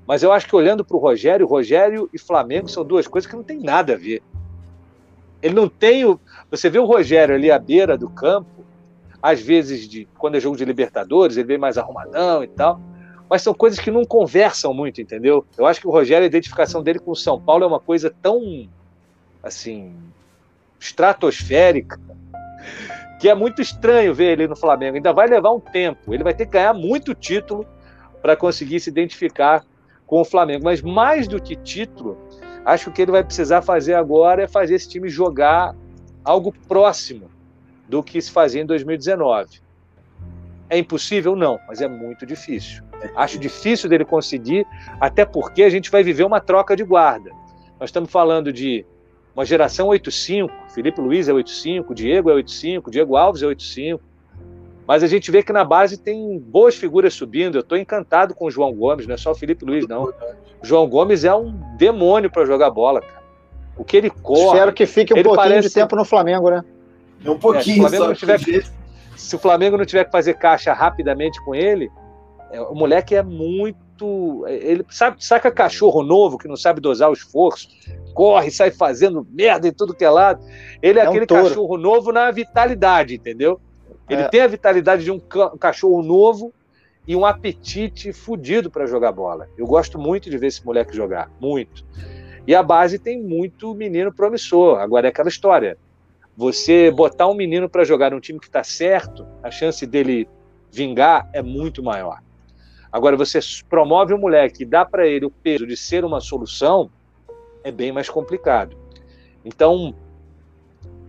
Mas eu acho que olhando para o Rogério, Rogério e Flamengo são duas coisas que não tem nada a ver. Ele não tem o. Você vê o Rogério ali à beira do campo, às vezes, de quando é jogo de Libertadores, ele vem mais arrumadão e tal. Mas são coisas que não conversam muito, entendeu? Eu acho que o Rogério, a identificação dele com o São Paulo é uma coisa tão, assim, estratosférica, que é muito estranho ver ele no Flamengo. Ainda vai levar um tempo. Ele vai ter que ganhar muito título para conseguir se identificar com o Flamengo. Mas mais do que título, acho que o que ele vai precisar fazer agora é fazer esse time jogar algo próximo do que se fazia em 2019. É impossível? Não, mas é muito difícil. Acho difícil dele conseguir, até porque a gente vai viver uma troca de guarda. Nós estamos falando de uma geração 8-5, Felipe Luiz é 8-5, Diego é 8-5, Diego Alves é 8-5, mas a gente vê que na base tem boas figuras subindo. Eu estou encantado com o João Gomes, não é só o Felipe Luiz, não. O João Gomes é um demônio para jogar bola, cara. O que ele corre. Espero que fique um pouquinho parece... de tempo no Flamengo, né? É um pouquinho, é, se, o tiver... se o Flamengo não tiver que fazer caixa rapidamente com ele, é, o moleque é muito. Ele sabe, saca cachorro novo que não sabe dosar o esforço, corre, sai fazendo merda em tudo que é lado. Ele é, é aquele um cachorro novo na vitalidade, entendeu? Ele é. tem a vitalidade de um, cachorro novo e um apetite fudido para jogar bola. Eu gosto muito de ver esse moleque jogar, muito. E a base tem muito menino promissor. Agora é aquela história. Você botar um menino para jogar num time que está certo, a chance dele vingar é muito maior. Agora, você promove um moleque e dá para ele o peso de ser uma solução, é bem mais complicado. Então,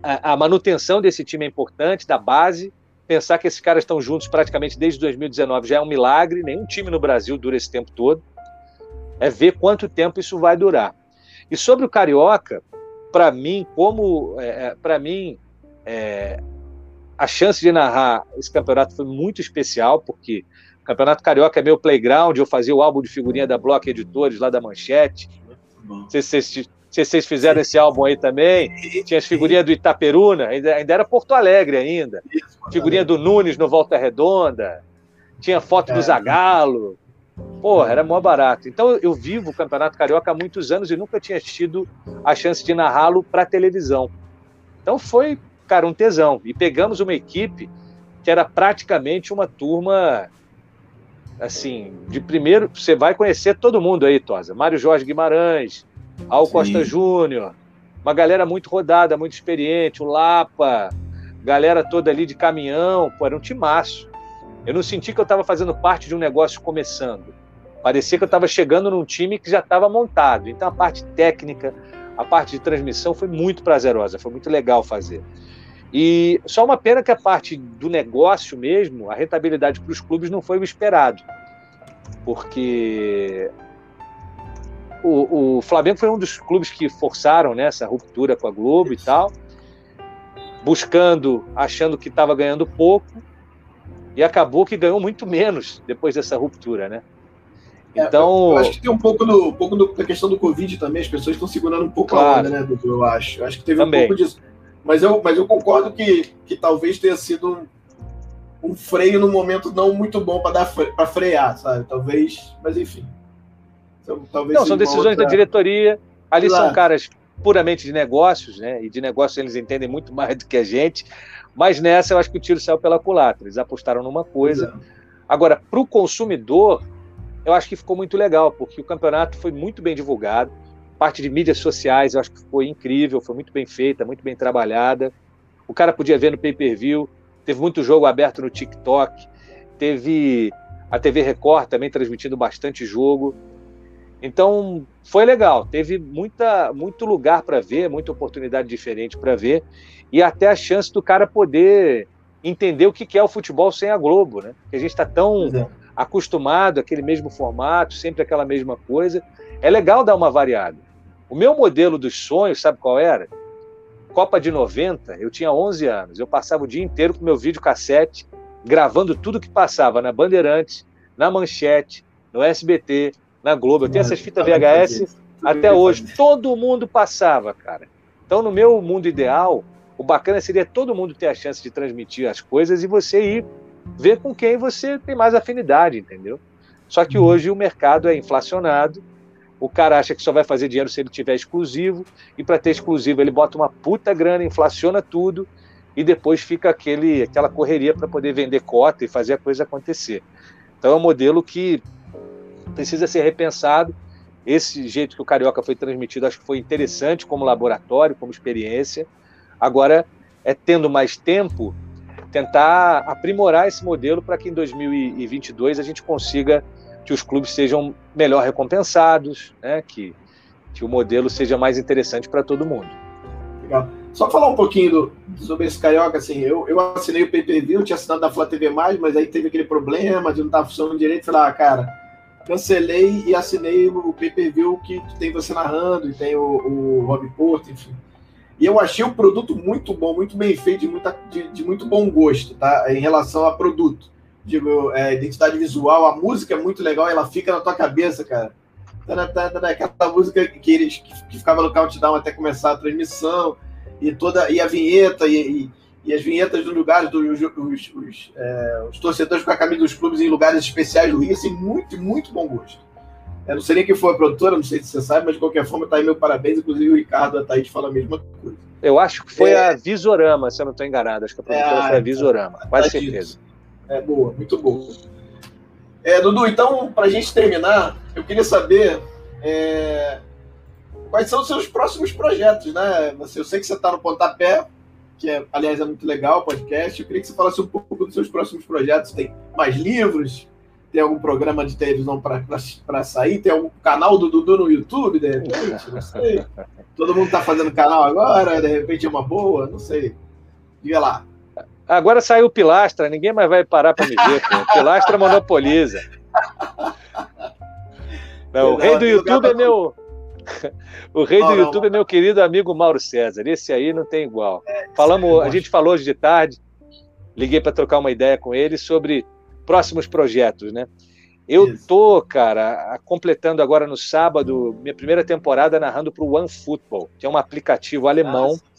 a, a manutenção desse time é importante, da base, Pensar que esses caras estão juntos praticamente desde 2019 já é um milagre, nenhum time no Brasil dura esse tempo todo. É ver quanto tempo isso vai durar. E sobre o Carioca, para mim, como é, é para mim é, a chance de narrar esse campeonato foi muito especial, porque o Campeonato Carioca é meu playground, eu fazia o álbum de figurinha da Block Editores lá da Manchete. Não sei se vocês se vocês fizeram esse álbum aí também. Tinha as figurinhas do Itaperuna, ainda, ainda era Porto Alegre ainda. Figurinha do Nunes no Volta Redonda. Tinha foto do é. Zagalo. Porra, era mó barato. Então eu vivo o Campeonato Carioca há muitos anos e nunca tinha tido a chance de narrá-lo para televisão. Então foi, cara, um tesão. E pegamos uma equipe que era praticamente uma turma assim, de primeiro, você vai conhecer todo mundo aí, Tosa. Mário Jorge Guimarães, Al Costa Júnior, uma galera muito rodada, muito experiente, o Lapa, galera toda ali de caminhão, pô, era um timaço. Eu não senti que eu estava fazendo parte de um negócio começando. Parecia que eu estava chegando num time que já estava montado. Então a parte técnica, a parte de transmissão foi muito prazerosa, foi muito legal fazer. E só uma pena que a parte do negócio mesmo, a rentabilidade para os clubes não foi o esperado. Porque o, o, Flamengo foi um dos clubes que forçaram né, essa ruptura com a Globo e tal, buscando, achando que estava ganhando pouco, e acabou que ganhou muito menos depois dessa ruptura, né? É, então, é, eu acho que tem um pouco, do, um pouco do, da questão do Covid também, as pessoas estão segurando um pouco claro. a onda, né, doutor? Eu acho. Eu acho que teve também. um pouco disso. Mas eu, mas eu concordo que, que talvez tenha sido um, um freio no momento não muito bom para para frear, sabe? Talvez, mas enfim. Então, talvez não, são decisões outra... da diretoria. Ali claro. são caras puramente de negócios, né? E de negócios eles entendem muito mais do que a gente. Mas nessa eu acho que o tiro saiu pela culatra. Eles apostaram numa coisa. Agora, para o consumidor, eu acho que ficou muito legal, porque o campeonato foi muito bem divulgado. Parte de mídias sociais eu acho que foi incrível, foi muito bem feita, muito bem trabalhada. O cara podia ver no pay-per-view, teve muito jogo aberto no TikTok, teve a TV Record também transmitindo bastante jogo. Então, foi legal. Teve muita, muito lugar para ver, muita oportunidade diferente para ver, e até a chance do cara poder entender o que é o futebol sem a Globo, né? Porque a gente está tão é. acostumado àquele mesmo formato, sempre aquela mesma coisa. É legal dar uma variada. O meu modelo dos sonhos, sabe qual era? Copa de 90, eu tinha 11 anos. Eu passava o dia inteiro com meu videocassete, gravando tudo que passava na Bandeirantes, na Manchete, no SBT, na Globo. Eu tenho essas fitas VHS até hoje. Todo mundo passava, cara. Então, no meu mundo ideal, o bacana seria todo mundo ter a chance de transmitir as coisas e você ir ver com quem você tem mais afinidade, entendeu? Só que uhum. hoje o mercado é inflacionado o cara acha que só vai fazer dinheiro se ele tiver exclusivo, e para ter exclusivo ele bota uma puta grana, inflaciona tudo, e depois fica aquele, aquela correria para poder vender cota e fazer a coisa acontecer. Então é um modelo que precisa ser repensado. Esse jeito que o Carioca foi transmitido, acho que foi interessante como laboratório, como experiência. Agora, é tendo mais tempo, tentar aprimorar esse modelo para que em 2022 a gente consiga que os clubes sejam melhor recompensados, né? que, que o modelo seja mais interessante para todo mundo. Legal. Só falar um pouquinho do, sobre esse Carioca, assim, eu, eu assinei o PPV, tinha assinado da Flá TV+, mas aí teve aquele problema de não estar funcionando direito, falei, ah, cara, cancelei e assinei o PPV que tem você narrando, e tem o, o Rob Porto, enfim. E eu achei o produto muito bom, muito bem feito, de, muita, de, de muito bom gosto, tá? Em relação a produto digo, é, identidade visual, a música é muito legal, ela fica na tua cabeça, cara. Aquela música que eles que ficava no countdown até começar a transmissão, e toda e a vinheta, e, e, e as vinhetas dos lugares, dos os, os, é, os, torcedores com a camisa dos clubes em lugares especiais do Rio, assim, muito, muito bom gosto. Eu não sei nem quem foi a produtora, não sei se você sabe, mas de qualquer forma, tá aí meu parabéns. Inclusive o Ricardo a Thaís fala a mesma coisa. Eu acho que foi é... a Visorama, se eu não estou enganado. Acho que a produtora é, foi a Visorama, quase tá certeza. É boa, muito boa. É, Dudu, então, para a gente terminar, eu queria saber é, quais são os seus próximos projetos, né? Eu sei que você está no Pontapé, que é, aliás é muito legal o podcast. Eu queria que você falasse um pouco dos seus próximos projetos. Tem mais livros? Tem algum programa de televisão para sair? Tem algum canal do Dudu no YouTube, de repente? Não sei. Todo mundo está fazendo canal agora, de repente é uma boa, não sei. Diga lá. Agora saiu o Pilastra, ninguém mais vai parar para me ver. Pô. Pilastra monopoliza. Não, o rei do YouTube é meu. O rei do YouTube é meu querido amigo Mauro César. Esse aí não tem igual. É, Falamos, a gente falou hoje de tarde. Liguei para trocar uma ideia com ele sobre próximos projetos, né? Eu Isso. tô, cara, completando agora no sábado minha primeira temporada narrando para o One Football, que é um aplicativo alemão. Nossa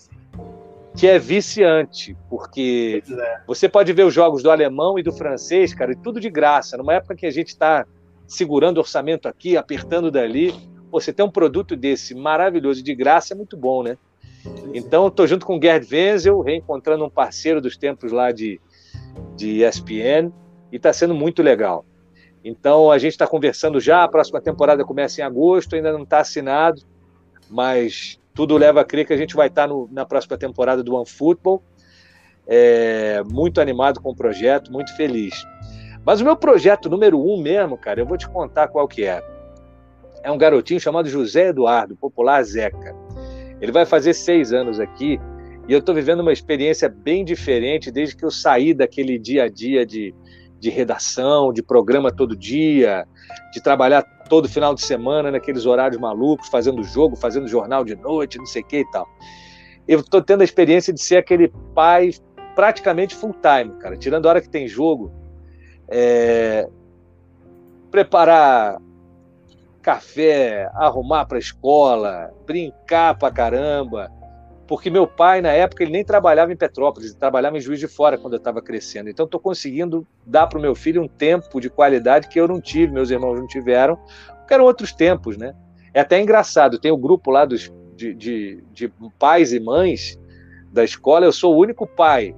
que é viciante, porque é. você pode ver os jogos do alemão e do francês, cara, e tudo de graça. Numa época que a gente está segurando orçamento aqui, apertando dali, você tem um produto desse maravilhoso de graça é muito bom, né? Então, estou junto com o Gerd Wenzel, reencontrando um parceiro dos tempos lá de, de ESPN, e está sendo muito legal. Então, a gente está conversando já, a próxima temporada começa em agosto, ainda não está assinado, mas tudo leva a crer que a gente vai estar no, na próxima temporada do OneFootball. É, muito animado com o projeto, muito feliz. Mas o meu projeto número um mesmo, cara, eu vou te contar qual que é. É um garotinho chamado José Eduardo, popular Zeca. Ele vai fazer seis anos aqui e eu estou vivendo uma experiência bem diferente desde que eu saí daquele dia a dia de, de redação, de programa todo dia, de trabalhar todo final de semana naqueles horários malucos, fazendo jogo, fazendo jornal de noite, não sei o que e tal. Eu estou tendo a experiência de ser aquele pai praticamente full time, cara, tirando a hora que tem jogo, é... preparar café, arrumar para a escola, brincar pra caramba, porque meu pai, na época, ele nem trabalhava em Petrópolis, ele trabalhava em Juiz de Fora quando eu estava crescendo. Então, estou conseguindo dar para o meu filho um tempo de qualidade que eu não tive, meus irmãos não tiveram, porque eram outros tempos, né? É até engraçado, tem o um grupo lá dos, de, de, de pais e mães da escola, eu sou o único pai.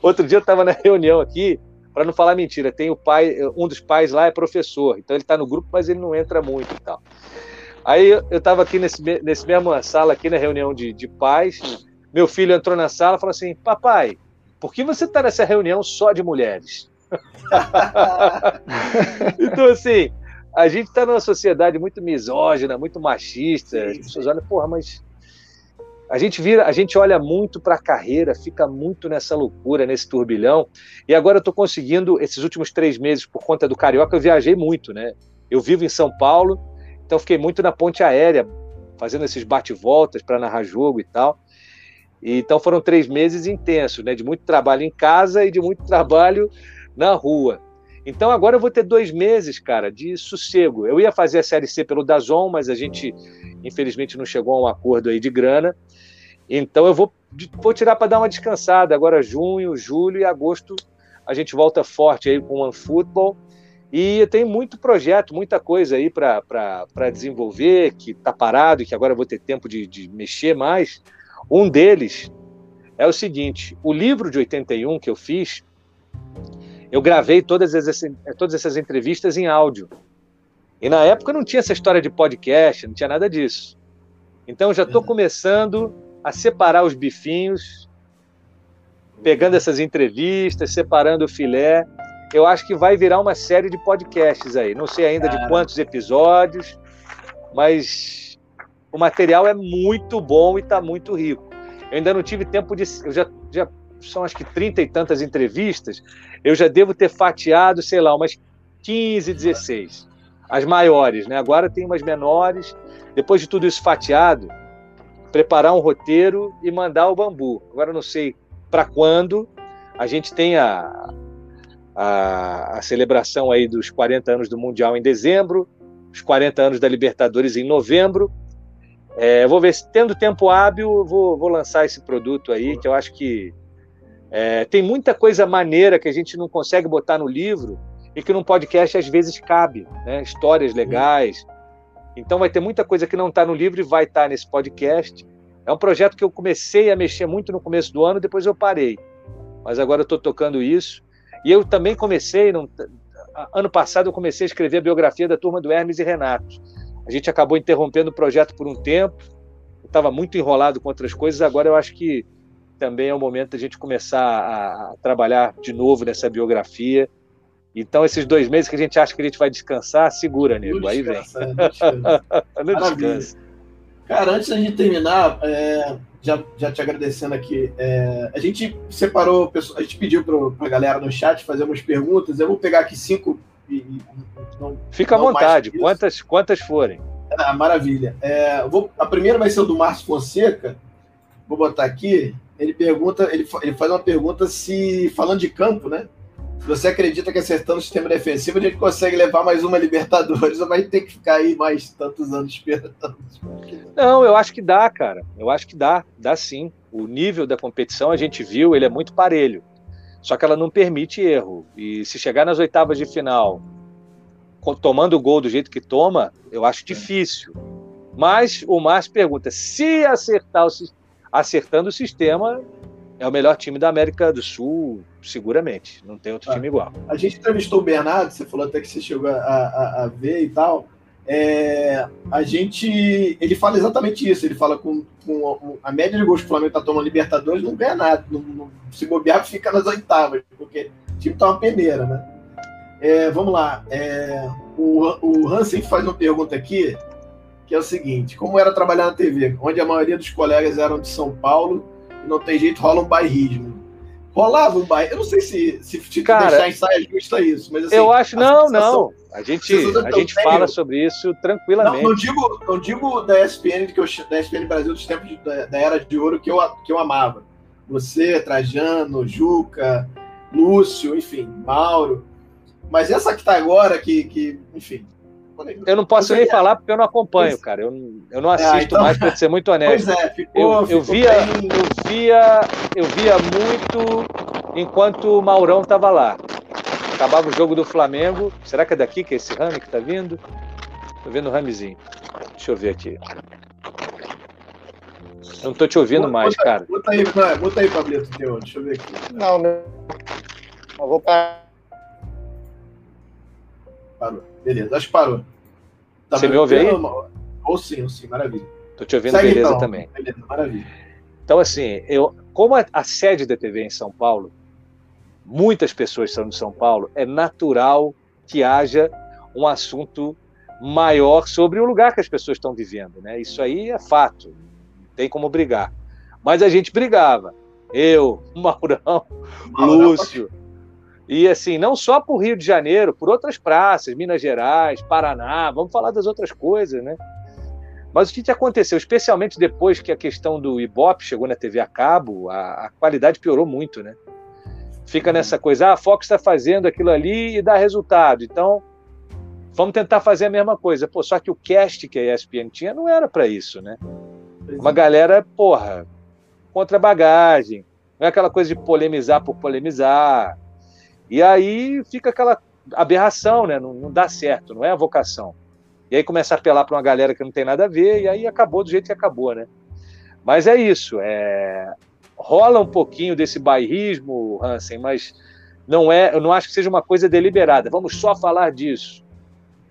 Outro dia eu estava na reunião aqui, para não falar mentira, tem o pai, um dos pais lá é professor, então ele está no grupo, mas ele não entra muito e tal. Aí eu estava aqui nesse, nesse mesmo sala, aqui na reunião de, de pais. Meu filho entrou na sala e falou assim: Papai, por que você está nessa reunião só de mulheres? então, assim, a gente está numa sociedade muito misógina, muito machista. As pessoas olham, porra, mas a gente vira, a gente olha muito para a carreira, fica muito nessa loucura, nesse turbilhão. E agora eu estou conseguindo, esses últimos três meses, por conta do Carioca, eu viajei muito, né? Eu vivo em São Paulo, então fiquei muito na ponte aérea, fazendo esses bate-voltas para narrar jogo e tal. E, então foram três meses intensos, né? De muito trabalho em casa e de muito trabalho na rua. Então agora eu vou ter dois meses, cara, de sossego. Eu ia fazer a série C pelo Dazon, mas a gente infelizmente não chegou a um acordo aí de grana. Então eu vou, vou tirar para dar uma descansada. Agora junho, julho e agosto a gente volta forte aí com o OneFootball. E tem muito projeto, muita coisa aí para desenvolver, que está parado e que agora eu vou ter tempo de, de mexer mais. Um deles é o seguinte: o livro de 81 que eu fiz, eu gravei todas, as, todas essas entrevistas em áudio. E na época não tinha essa história de podcast, não tinha nada disso. Então já estou começando a separar os bifinhos, pegando essas entrevistas, separando o filé. Eu acho que vai virar uma série de podcasts aí. Não sei ainda de quantos episódios, mas o material é muito bom e está muito rico. Eu ainda não tive tempo de. Eu já, já são acho que trinta e tantas entrevistas, eu já devo ter fatiado, sei lá, umas 15, 16. As maiores, né? Agora tem umas menores. Depois de tudo isso fatiado, preparar um roteiro e mandar o bambu. Agora não sei para quando. A gente tem a, a, a, celebração aí dos 40 anos do Mundial em dezembro, os 40 anos da Libertadores em novembro. É, vou ver se, tendo tempo hábil, vou, vou lançar esse produto aí, que eu acho que é, tem muita coisa maneira que a gente não consegue botar no livro e que num podcast às vezes cabe, né? Histórias legais. Então vai ter muita coisa que não está no livro e vai estar tá nesse podcast. É um projeto que eu comecei a mexer muito no começo do ano, depois eu parei. Mas agora eu estou tocando isso. E eu também comecei, no, ano passado eu comecei a escrever a biografia da turma do Hermes e Renato. A gente acabou interrompendo o projeto por um tempo. estava muito enrolado com outras coisas. Agora eu acho que também é o momento da gente começar a, trabalhar de novo nessa biografia. Então, esses dois meses que a gente acha que a gente vai descansar, segura, nego. Aí vem. Não descansa. Cara, antes da gente terminar, é, já, já te agradecendo aqui, é, a gente separou, a gente pediu para a galera no chat fazer umas perguntas. Eu vou pegar aqui cinco. E, e não, Fica à vontade, quantas, quantas forem. Ah, maravilha. É, vou, a primeira vai ser o do Márcio Fonseca. Vou botar aqui ele pergunta, ele, ele faz uma pergunta se, falando de campo, né? Se você acredita que acertando o sistema defensivo a gente consegue levar mais uma Libertadores ou vai ter que ficar aí mais tantos anos esperando? Não, eu acho que dá, cara. Eu acho que dá, dá sim. O nível da competição a gente viu, ele é muito parelho. Só que ela não permite erro. E se chegar nas oitavas de final tomando o gol do jeito que toma, eu acho difícil. Mas o Márcio pergunta: se acertar o acertando o sistema, é o melhor time da América do Sul, seguramente. Não tem outro ah, time igual. A gente entrevistou o Bernardo, você falou até que você chegou a, a, a ver e tal. É, a gente. Ele fala exatamente isso. Ele fala com, com a média de gols que o Flamengo está tomando Libertadores, não ganha nada. Não, não, se bobear, fica nas oitavas, porque o time tá uma peneira, né? É, vamos lá. É, o, o Hansen faz uma pergunta aqui que é o seguinte: como era trabalhar na TV, onde a maioria dos colegas eram de São Paulo não tem jeito, rola um bairrismo. Rolava um bairro. Eu não sei se, se te Cara, deixar em saia justa isso, mas assim, Eu acho, não, não. A gente, a gente fala sobre isso tranquilamente. Não, não, digo, não digo da ESPN, que eu, da ESPN Brasil dos tempos de, da, da, Era de Ouro que eu, que eu amava. Você, Trajano, Juca, Lúcio, enfim, Mauro. Mas essa que tá agora, que, que enfim, eu não posso nem falar porque eu não acompanho, cara. Eu, eu não assisto ah, então... mais, para ser muito honesto. Pois é, ficou, eu, eu via, bem... eu via, eu via muito enquanto o Maurão estava lá. Acabava o jogo do Flamengo. Será que é daqui que é esse Rami que está vindo? Tô vendo o Ramizinho. Deixa eu ver aqui. Eu não tô te ouvindo mais, cara. Bota aí, bota aí, Pablito, teu. Deixa eu ver aqui. Não, não. Eu vou parar. Parou. Beleza, acho que parou. Tá Você me ouve aí? Ou sim, ou sim, maravilha. Tô te ouvindo, Segue, beleza então. também. Beleza, maravilha. Então, assim, eu, como a, a sede da TV é em São Paulo, muitas pessoas são de São Paulo, é natural que haja um assunto maior sobre o lugar que as pessoas estão vivendo, né? Isso aí é fato, não tem como brigar. Mas a gente brigava. Eu, Maurão, Maurão Lúcio, e assim, não só por Rio de Janeiro, por outras praças, Minas Gerais, Paraná, vamos falar das outras coisas, né? Mas o que, que aconteceu, especialmente depois que a questão do Ibope chegou na TV a cabo, a, a qualidade piorou muito, né? Fica nessa coisa, ah, a Fox está fazendo aquilo ali e dá resultado. Então, vamos tentar fazer a mesma coisa. Pô, só que o cast que a ESPN tinha não era para isso, né? Uma é. galera, porra, contra bagagem. Não é aquela coisa de polemizar por polemizar. E aí fica aquela aberração, né? Não, não dá certo, não é a vocação. E aí começa a apelar para uma galera que não tem nada a ver, e aí acabou do jeito que acabou, né? Mas é isso, é... rola um pouquinho desse bairrismo, Hansen, mas não é, eu não acho que seja uma coisa deliberada. Vamos só falar disso.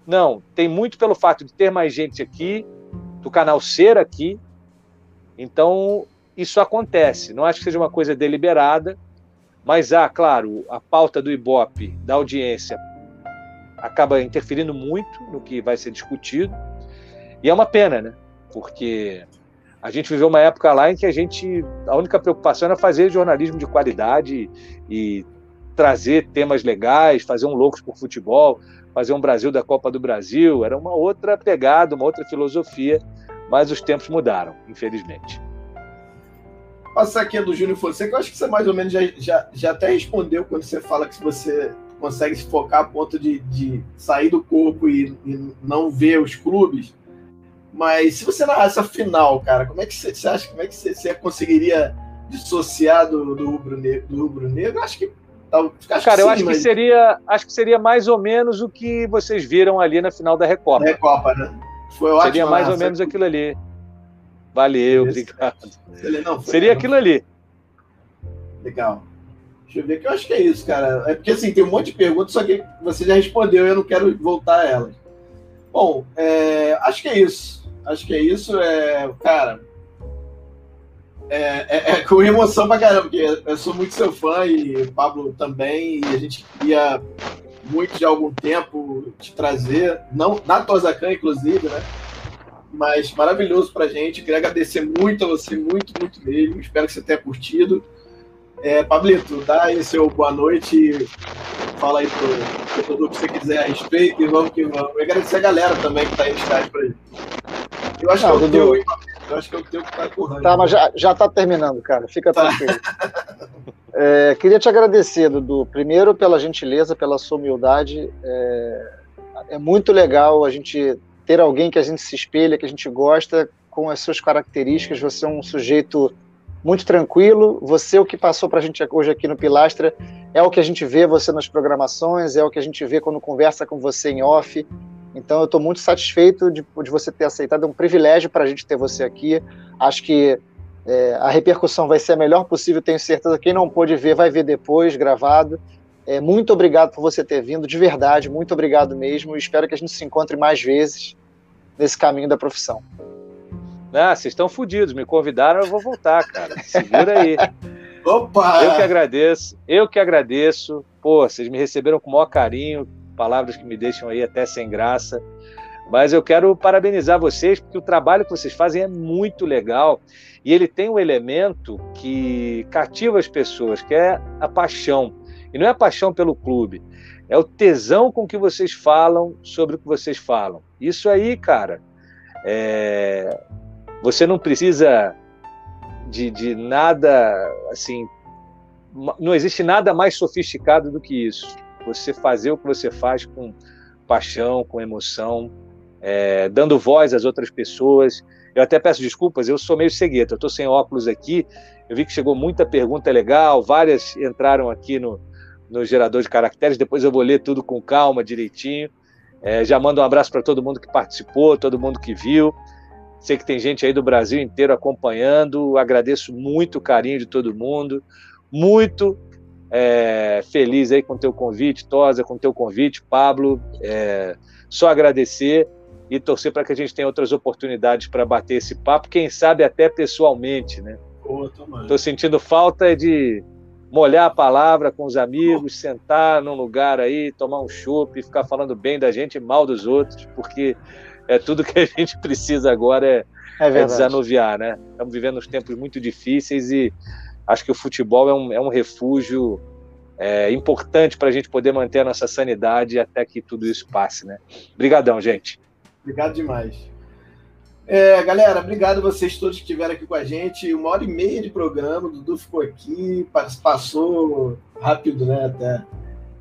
Não, tem muito pelo fato de ter mais gente aqui, do canal ser aqui. Então, isso acontece. Não acho que seja uma coisa deliberada, mas há, claro, a pauta do Ibope, da audiência, acaba interferindo muito no que vai ser discutido. E é uma pena, né? Porque a gente viveu uma época lá em que a gente a única preocupação era fazer jornalismo de qualidade e trazer temas legais, fazer um loucos por futebol, fazer um Brasil da Copa do Brasil, era uma outra pegada, uma outra filosofia, mas os tempos mudaram, infelizmente. Passar aqui do Júnior Fonseca, eu acho que você mais ou menos já, já, já até respondeu quando você fala que você consegue se focar a ponto de, de sair do corpo e, e, não ver os clubes. Mas se você narrar essa final, cara, como é que você, você acha como é que você, você conseguiria dissociar do, do rubro negro? Do rubro? Acho que Acho Cara, que eu acho mas... que seria, acho que seria mais ou menos o que vocês viram ali na final da Recopa. Recopa, né? Foi ótimo. Seria mais ou menos aquilo ali. Valeu, obrigado. Não, seria aquilo ali. Legal. Deixa eu ver que eu acho que é isso, cara. É porque assim, tem um monte de perguntas, só que você já respondeu e eu não quero voltar a elas. Bom, é, acho que é isso. Acho que é isso. É, cara, é, é, é, com emoção pra caramba, porque eu sou muito seu fã e o Pablo também, e a gente queria muito de algum tempo te trazer, não na Tosacan, inclusive, né? Mas maravilhoso pra gente. Queria agradecer muito a você, muito, muito mesmo. Espero que você tenha curtido. É, Pablito, dá aí seu boa noite. Fala aí pro tudo que você quiser a respeito e vamos que vamos. E agradecer a galera também que tá aí no estádio pra ele. Eu acho Não, que é o teu, eu acho que é o teu que tá correndo. Tá, mas já, já tá terminando, cara. Fica tá. tranquilo. é, queria te agradecer, Dudu. Primeiro, pela gentileza, pela sua humildade. É, é muito legal a gente ter alguém que a gente se espelha, que a gente gosta, com as suas características. Você é um sujeito muito tranquilo. Você, o que passou para a gente hoje aqui no Pilastra, é o que a gente vê você nas programações, é o que a gente vê quando conversa com você em off. Então, eu estou muito satisfeito de, de, você ter aceitado. É um privilégio para a gente ter você aqui. Acho que é, a repercussão vai ser a melhor possível, tenho certeza. Quem não pôde ver, vai ver depois, gravado. É, muito obrigado por você ter vindo, de verdade, muito obrigado mesmo. Espero que a gente se encontre mais vezes nesse caminho da profissão. Ah, vocês estão fodidos, me convidaram, eu vou voltar, cara. Segura aí. Opa! Eu que agradeço, eu que agradeço. Pô, vocês me receberam com o maior carinho, palavras que me deixam aí até sem graça. Mas eu quero parabenizar vocês, porque o trabalho que vocês fazem é muito legal. E ele tem um elemento que cativa as pessoas, que é a paixão. E não é a paixão pelo clube, é o tesão com que vocês falam sobre o que vocês falam. Isso aí, cara, é, você não precisa de, de nada assim. Não existe nada mais sofisticado do que isso. Você fazer o que você faz com paixão, com emoção, é, dando voz às outras pessoas. Eu até peço desculpas, eu sou meio cegueta, eu estou sem óculos aqui. Eu vi que chegou muita pergunta legal, várias entraram aqui no, no gerador de caracteres. Depois eu vou ler tudo com calma, direitinho. É, já mando um abraço para todo mundo que participou, todo mundo que viu. Sei que tem gente aí do Brasil inteiro acompanhando. Agradeço muito o carinho de todo mundo. Muito é, feliz aí com o teu convite, Tosa, com o teu convite, Pablo. É, só agradecer e torcer para que a gente tenha outras oportunidades para bater esse papo, quem sabe até pessoalmente, né? Estou sentindo falta de molhar a palavra com os amigos, sentar num lugar aí, tomar um chopp, ficar falando bem da gente e mal dos outros, porque é tudo que a gente precisa agora é, é, é desanuviar, né? Estamos vivendo uns tempos muito difíceis e acho que o futebol é um, é um refúgio é, importante para a gente poder manter a nossa sanidade até que tudo isso passe, né? Obrigadão, gente. Obrigado demais. É, galera, obrigado a vocês todos que estiveram aqui com a gente. Uma hora e meia de programa, o Dudu ficou aqui, passou rápido, né? Até.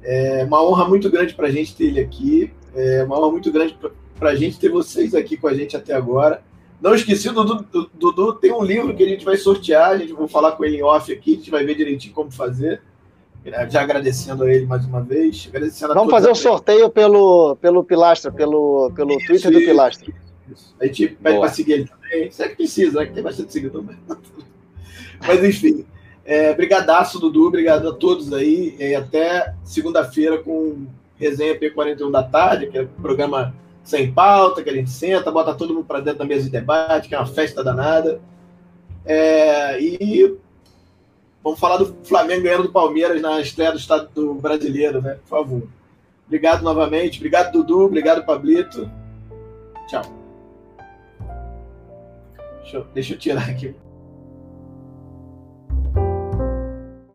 É uma honra muito grande para a gente ter ele aqui. É uma honra muito grande para a gente ter vocês aqui com a gente até agora. Não esqueci, o Dudu, Dudu tem um livro que a gente vai sortear, a gente vai falar com ele em off aqui, a gente vai ver direitinho como fazer. Já agradecendo a ele mais uma vez. Agradecendo Vamos fazer o sorteio pelo, pelo Pilastra, pelo, pelo isso, Twitter do Pilastra. Isso. A gente pede para seguir ele também. Será que precisa, né? Que tem bastante seguidor também. Mas enfim. É, brigadaço, Dudu. Obrigado a todos aí. E até segunda-feira com resenha P41 da tarde, que é o programa sem pauta, que a gente senta, bota todo mundo para dentro da mesa de debate, que é uma festa danada. É, e vamos falar do Flamengo ganhando do Palmeiras na estreia do Estado do Brasileiro, né? Por favor. Obrigado novamente. Obrigado, Dudu. Obrigado, Pablito. Tchau. Deixa eu, deixa eu tirar aqui.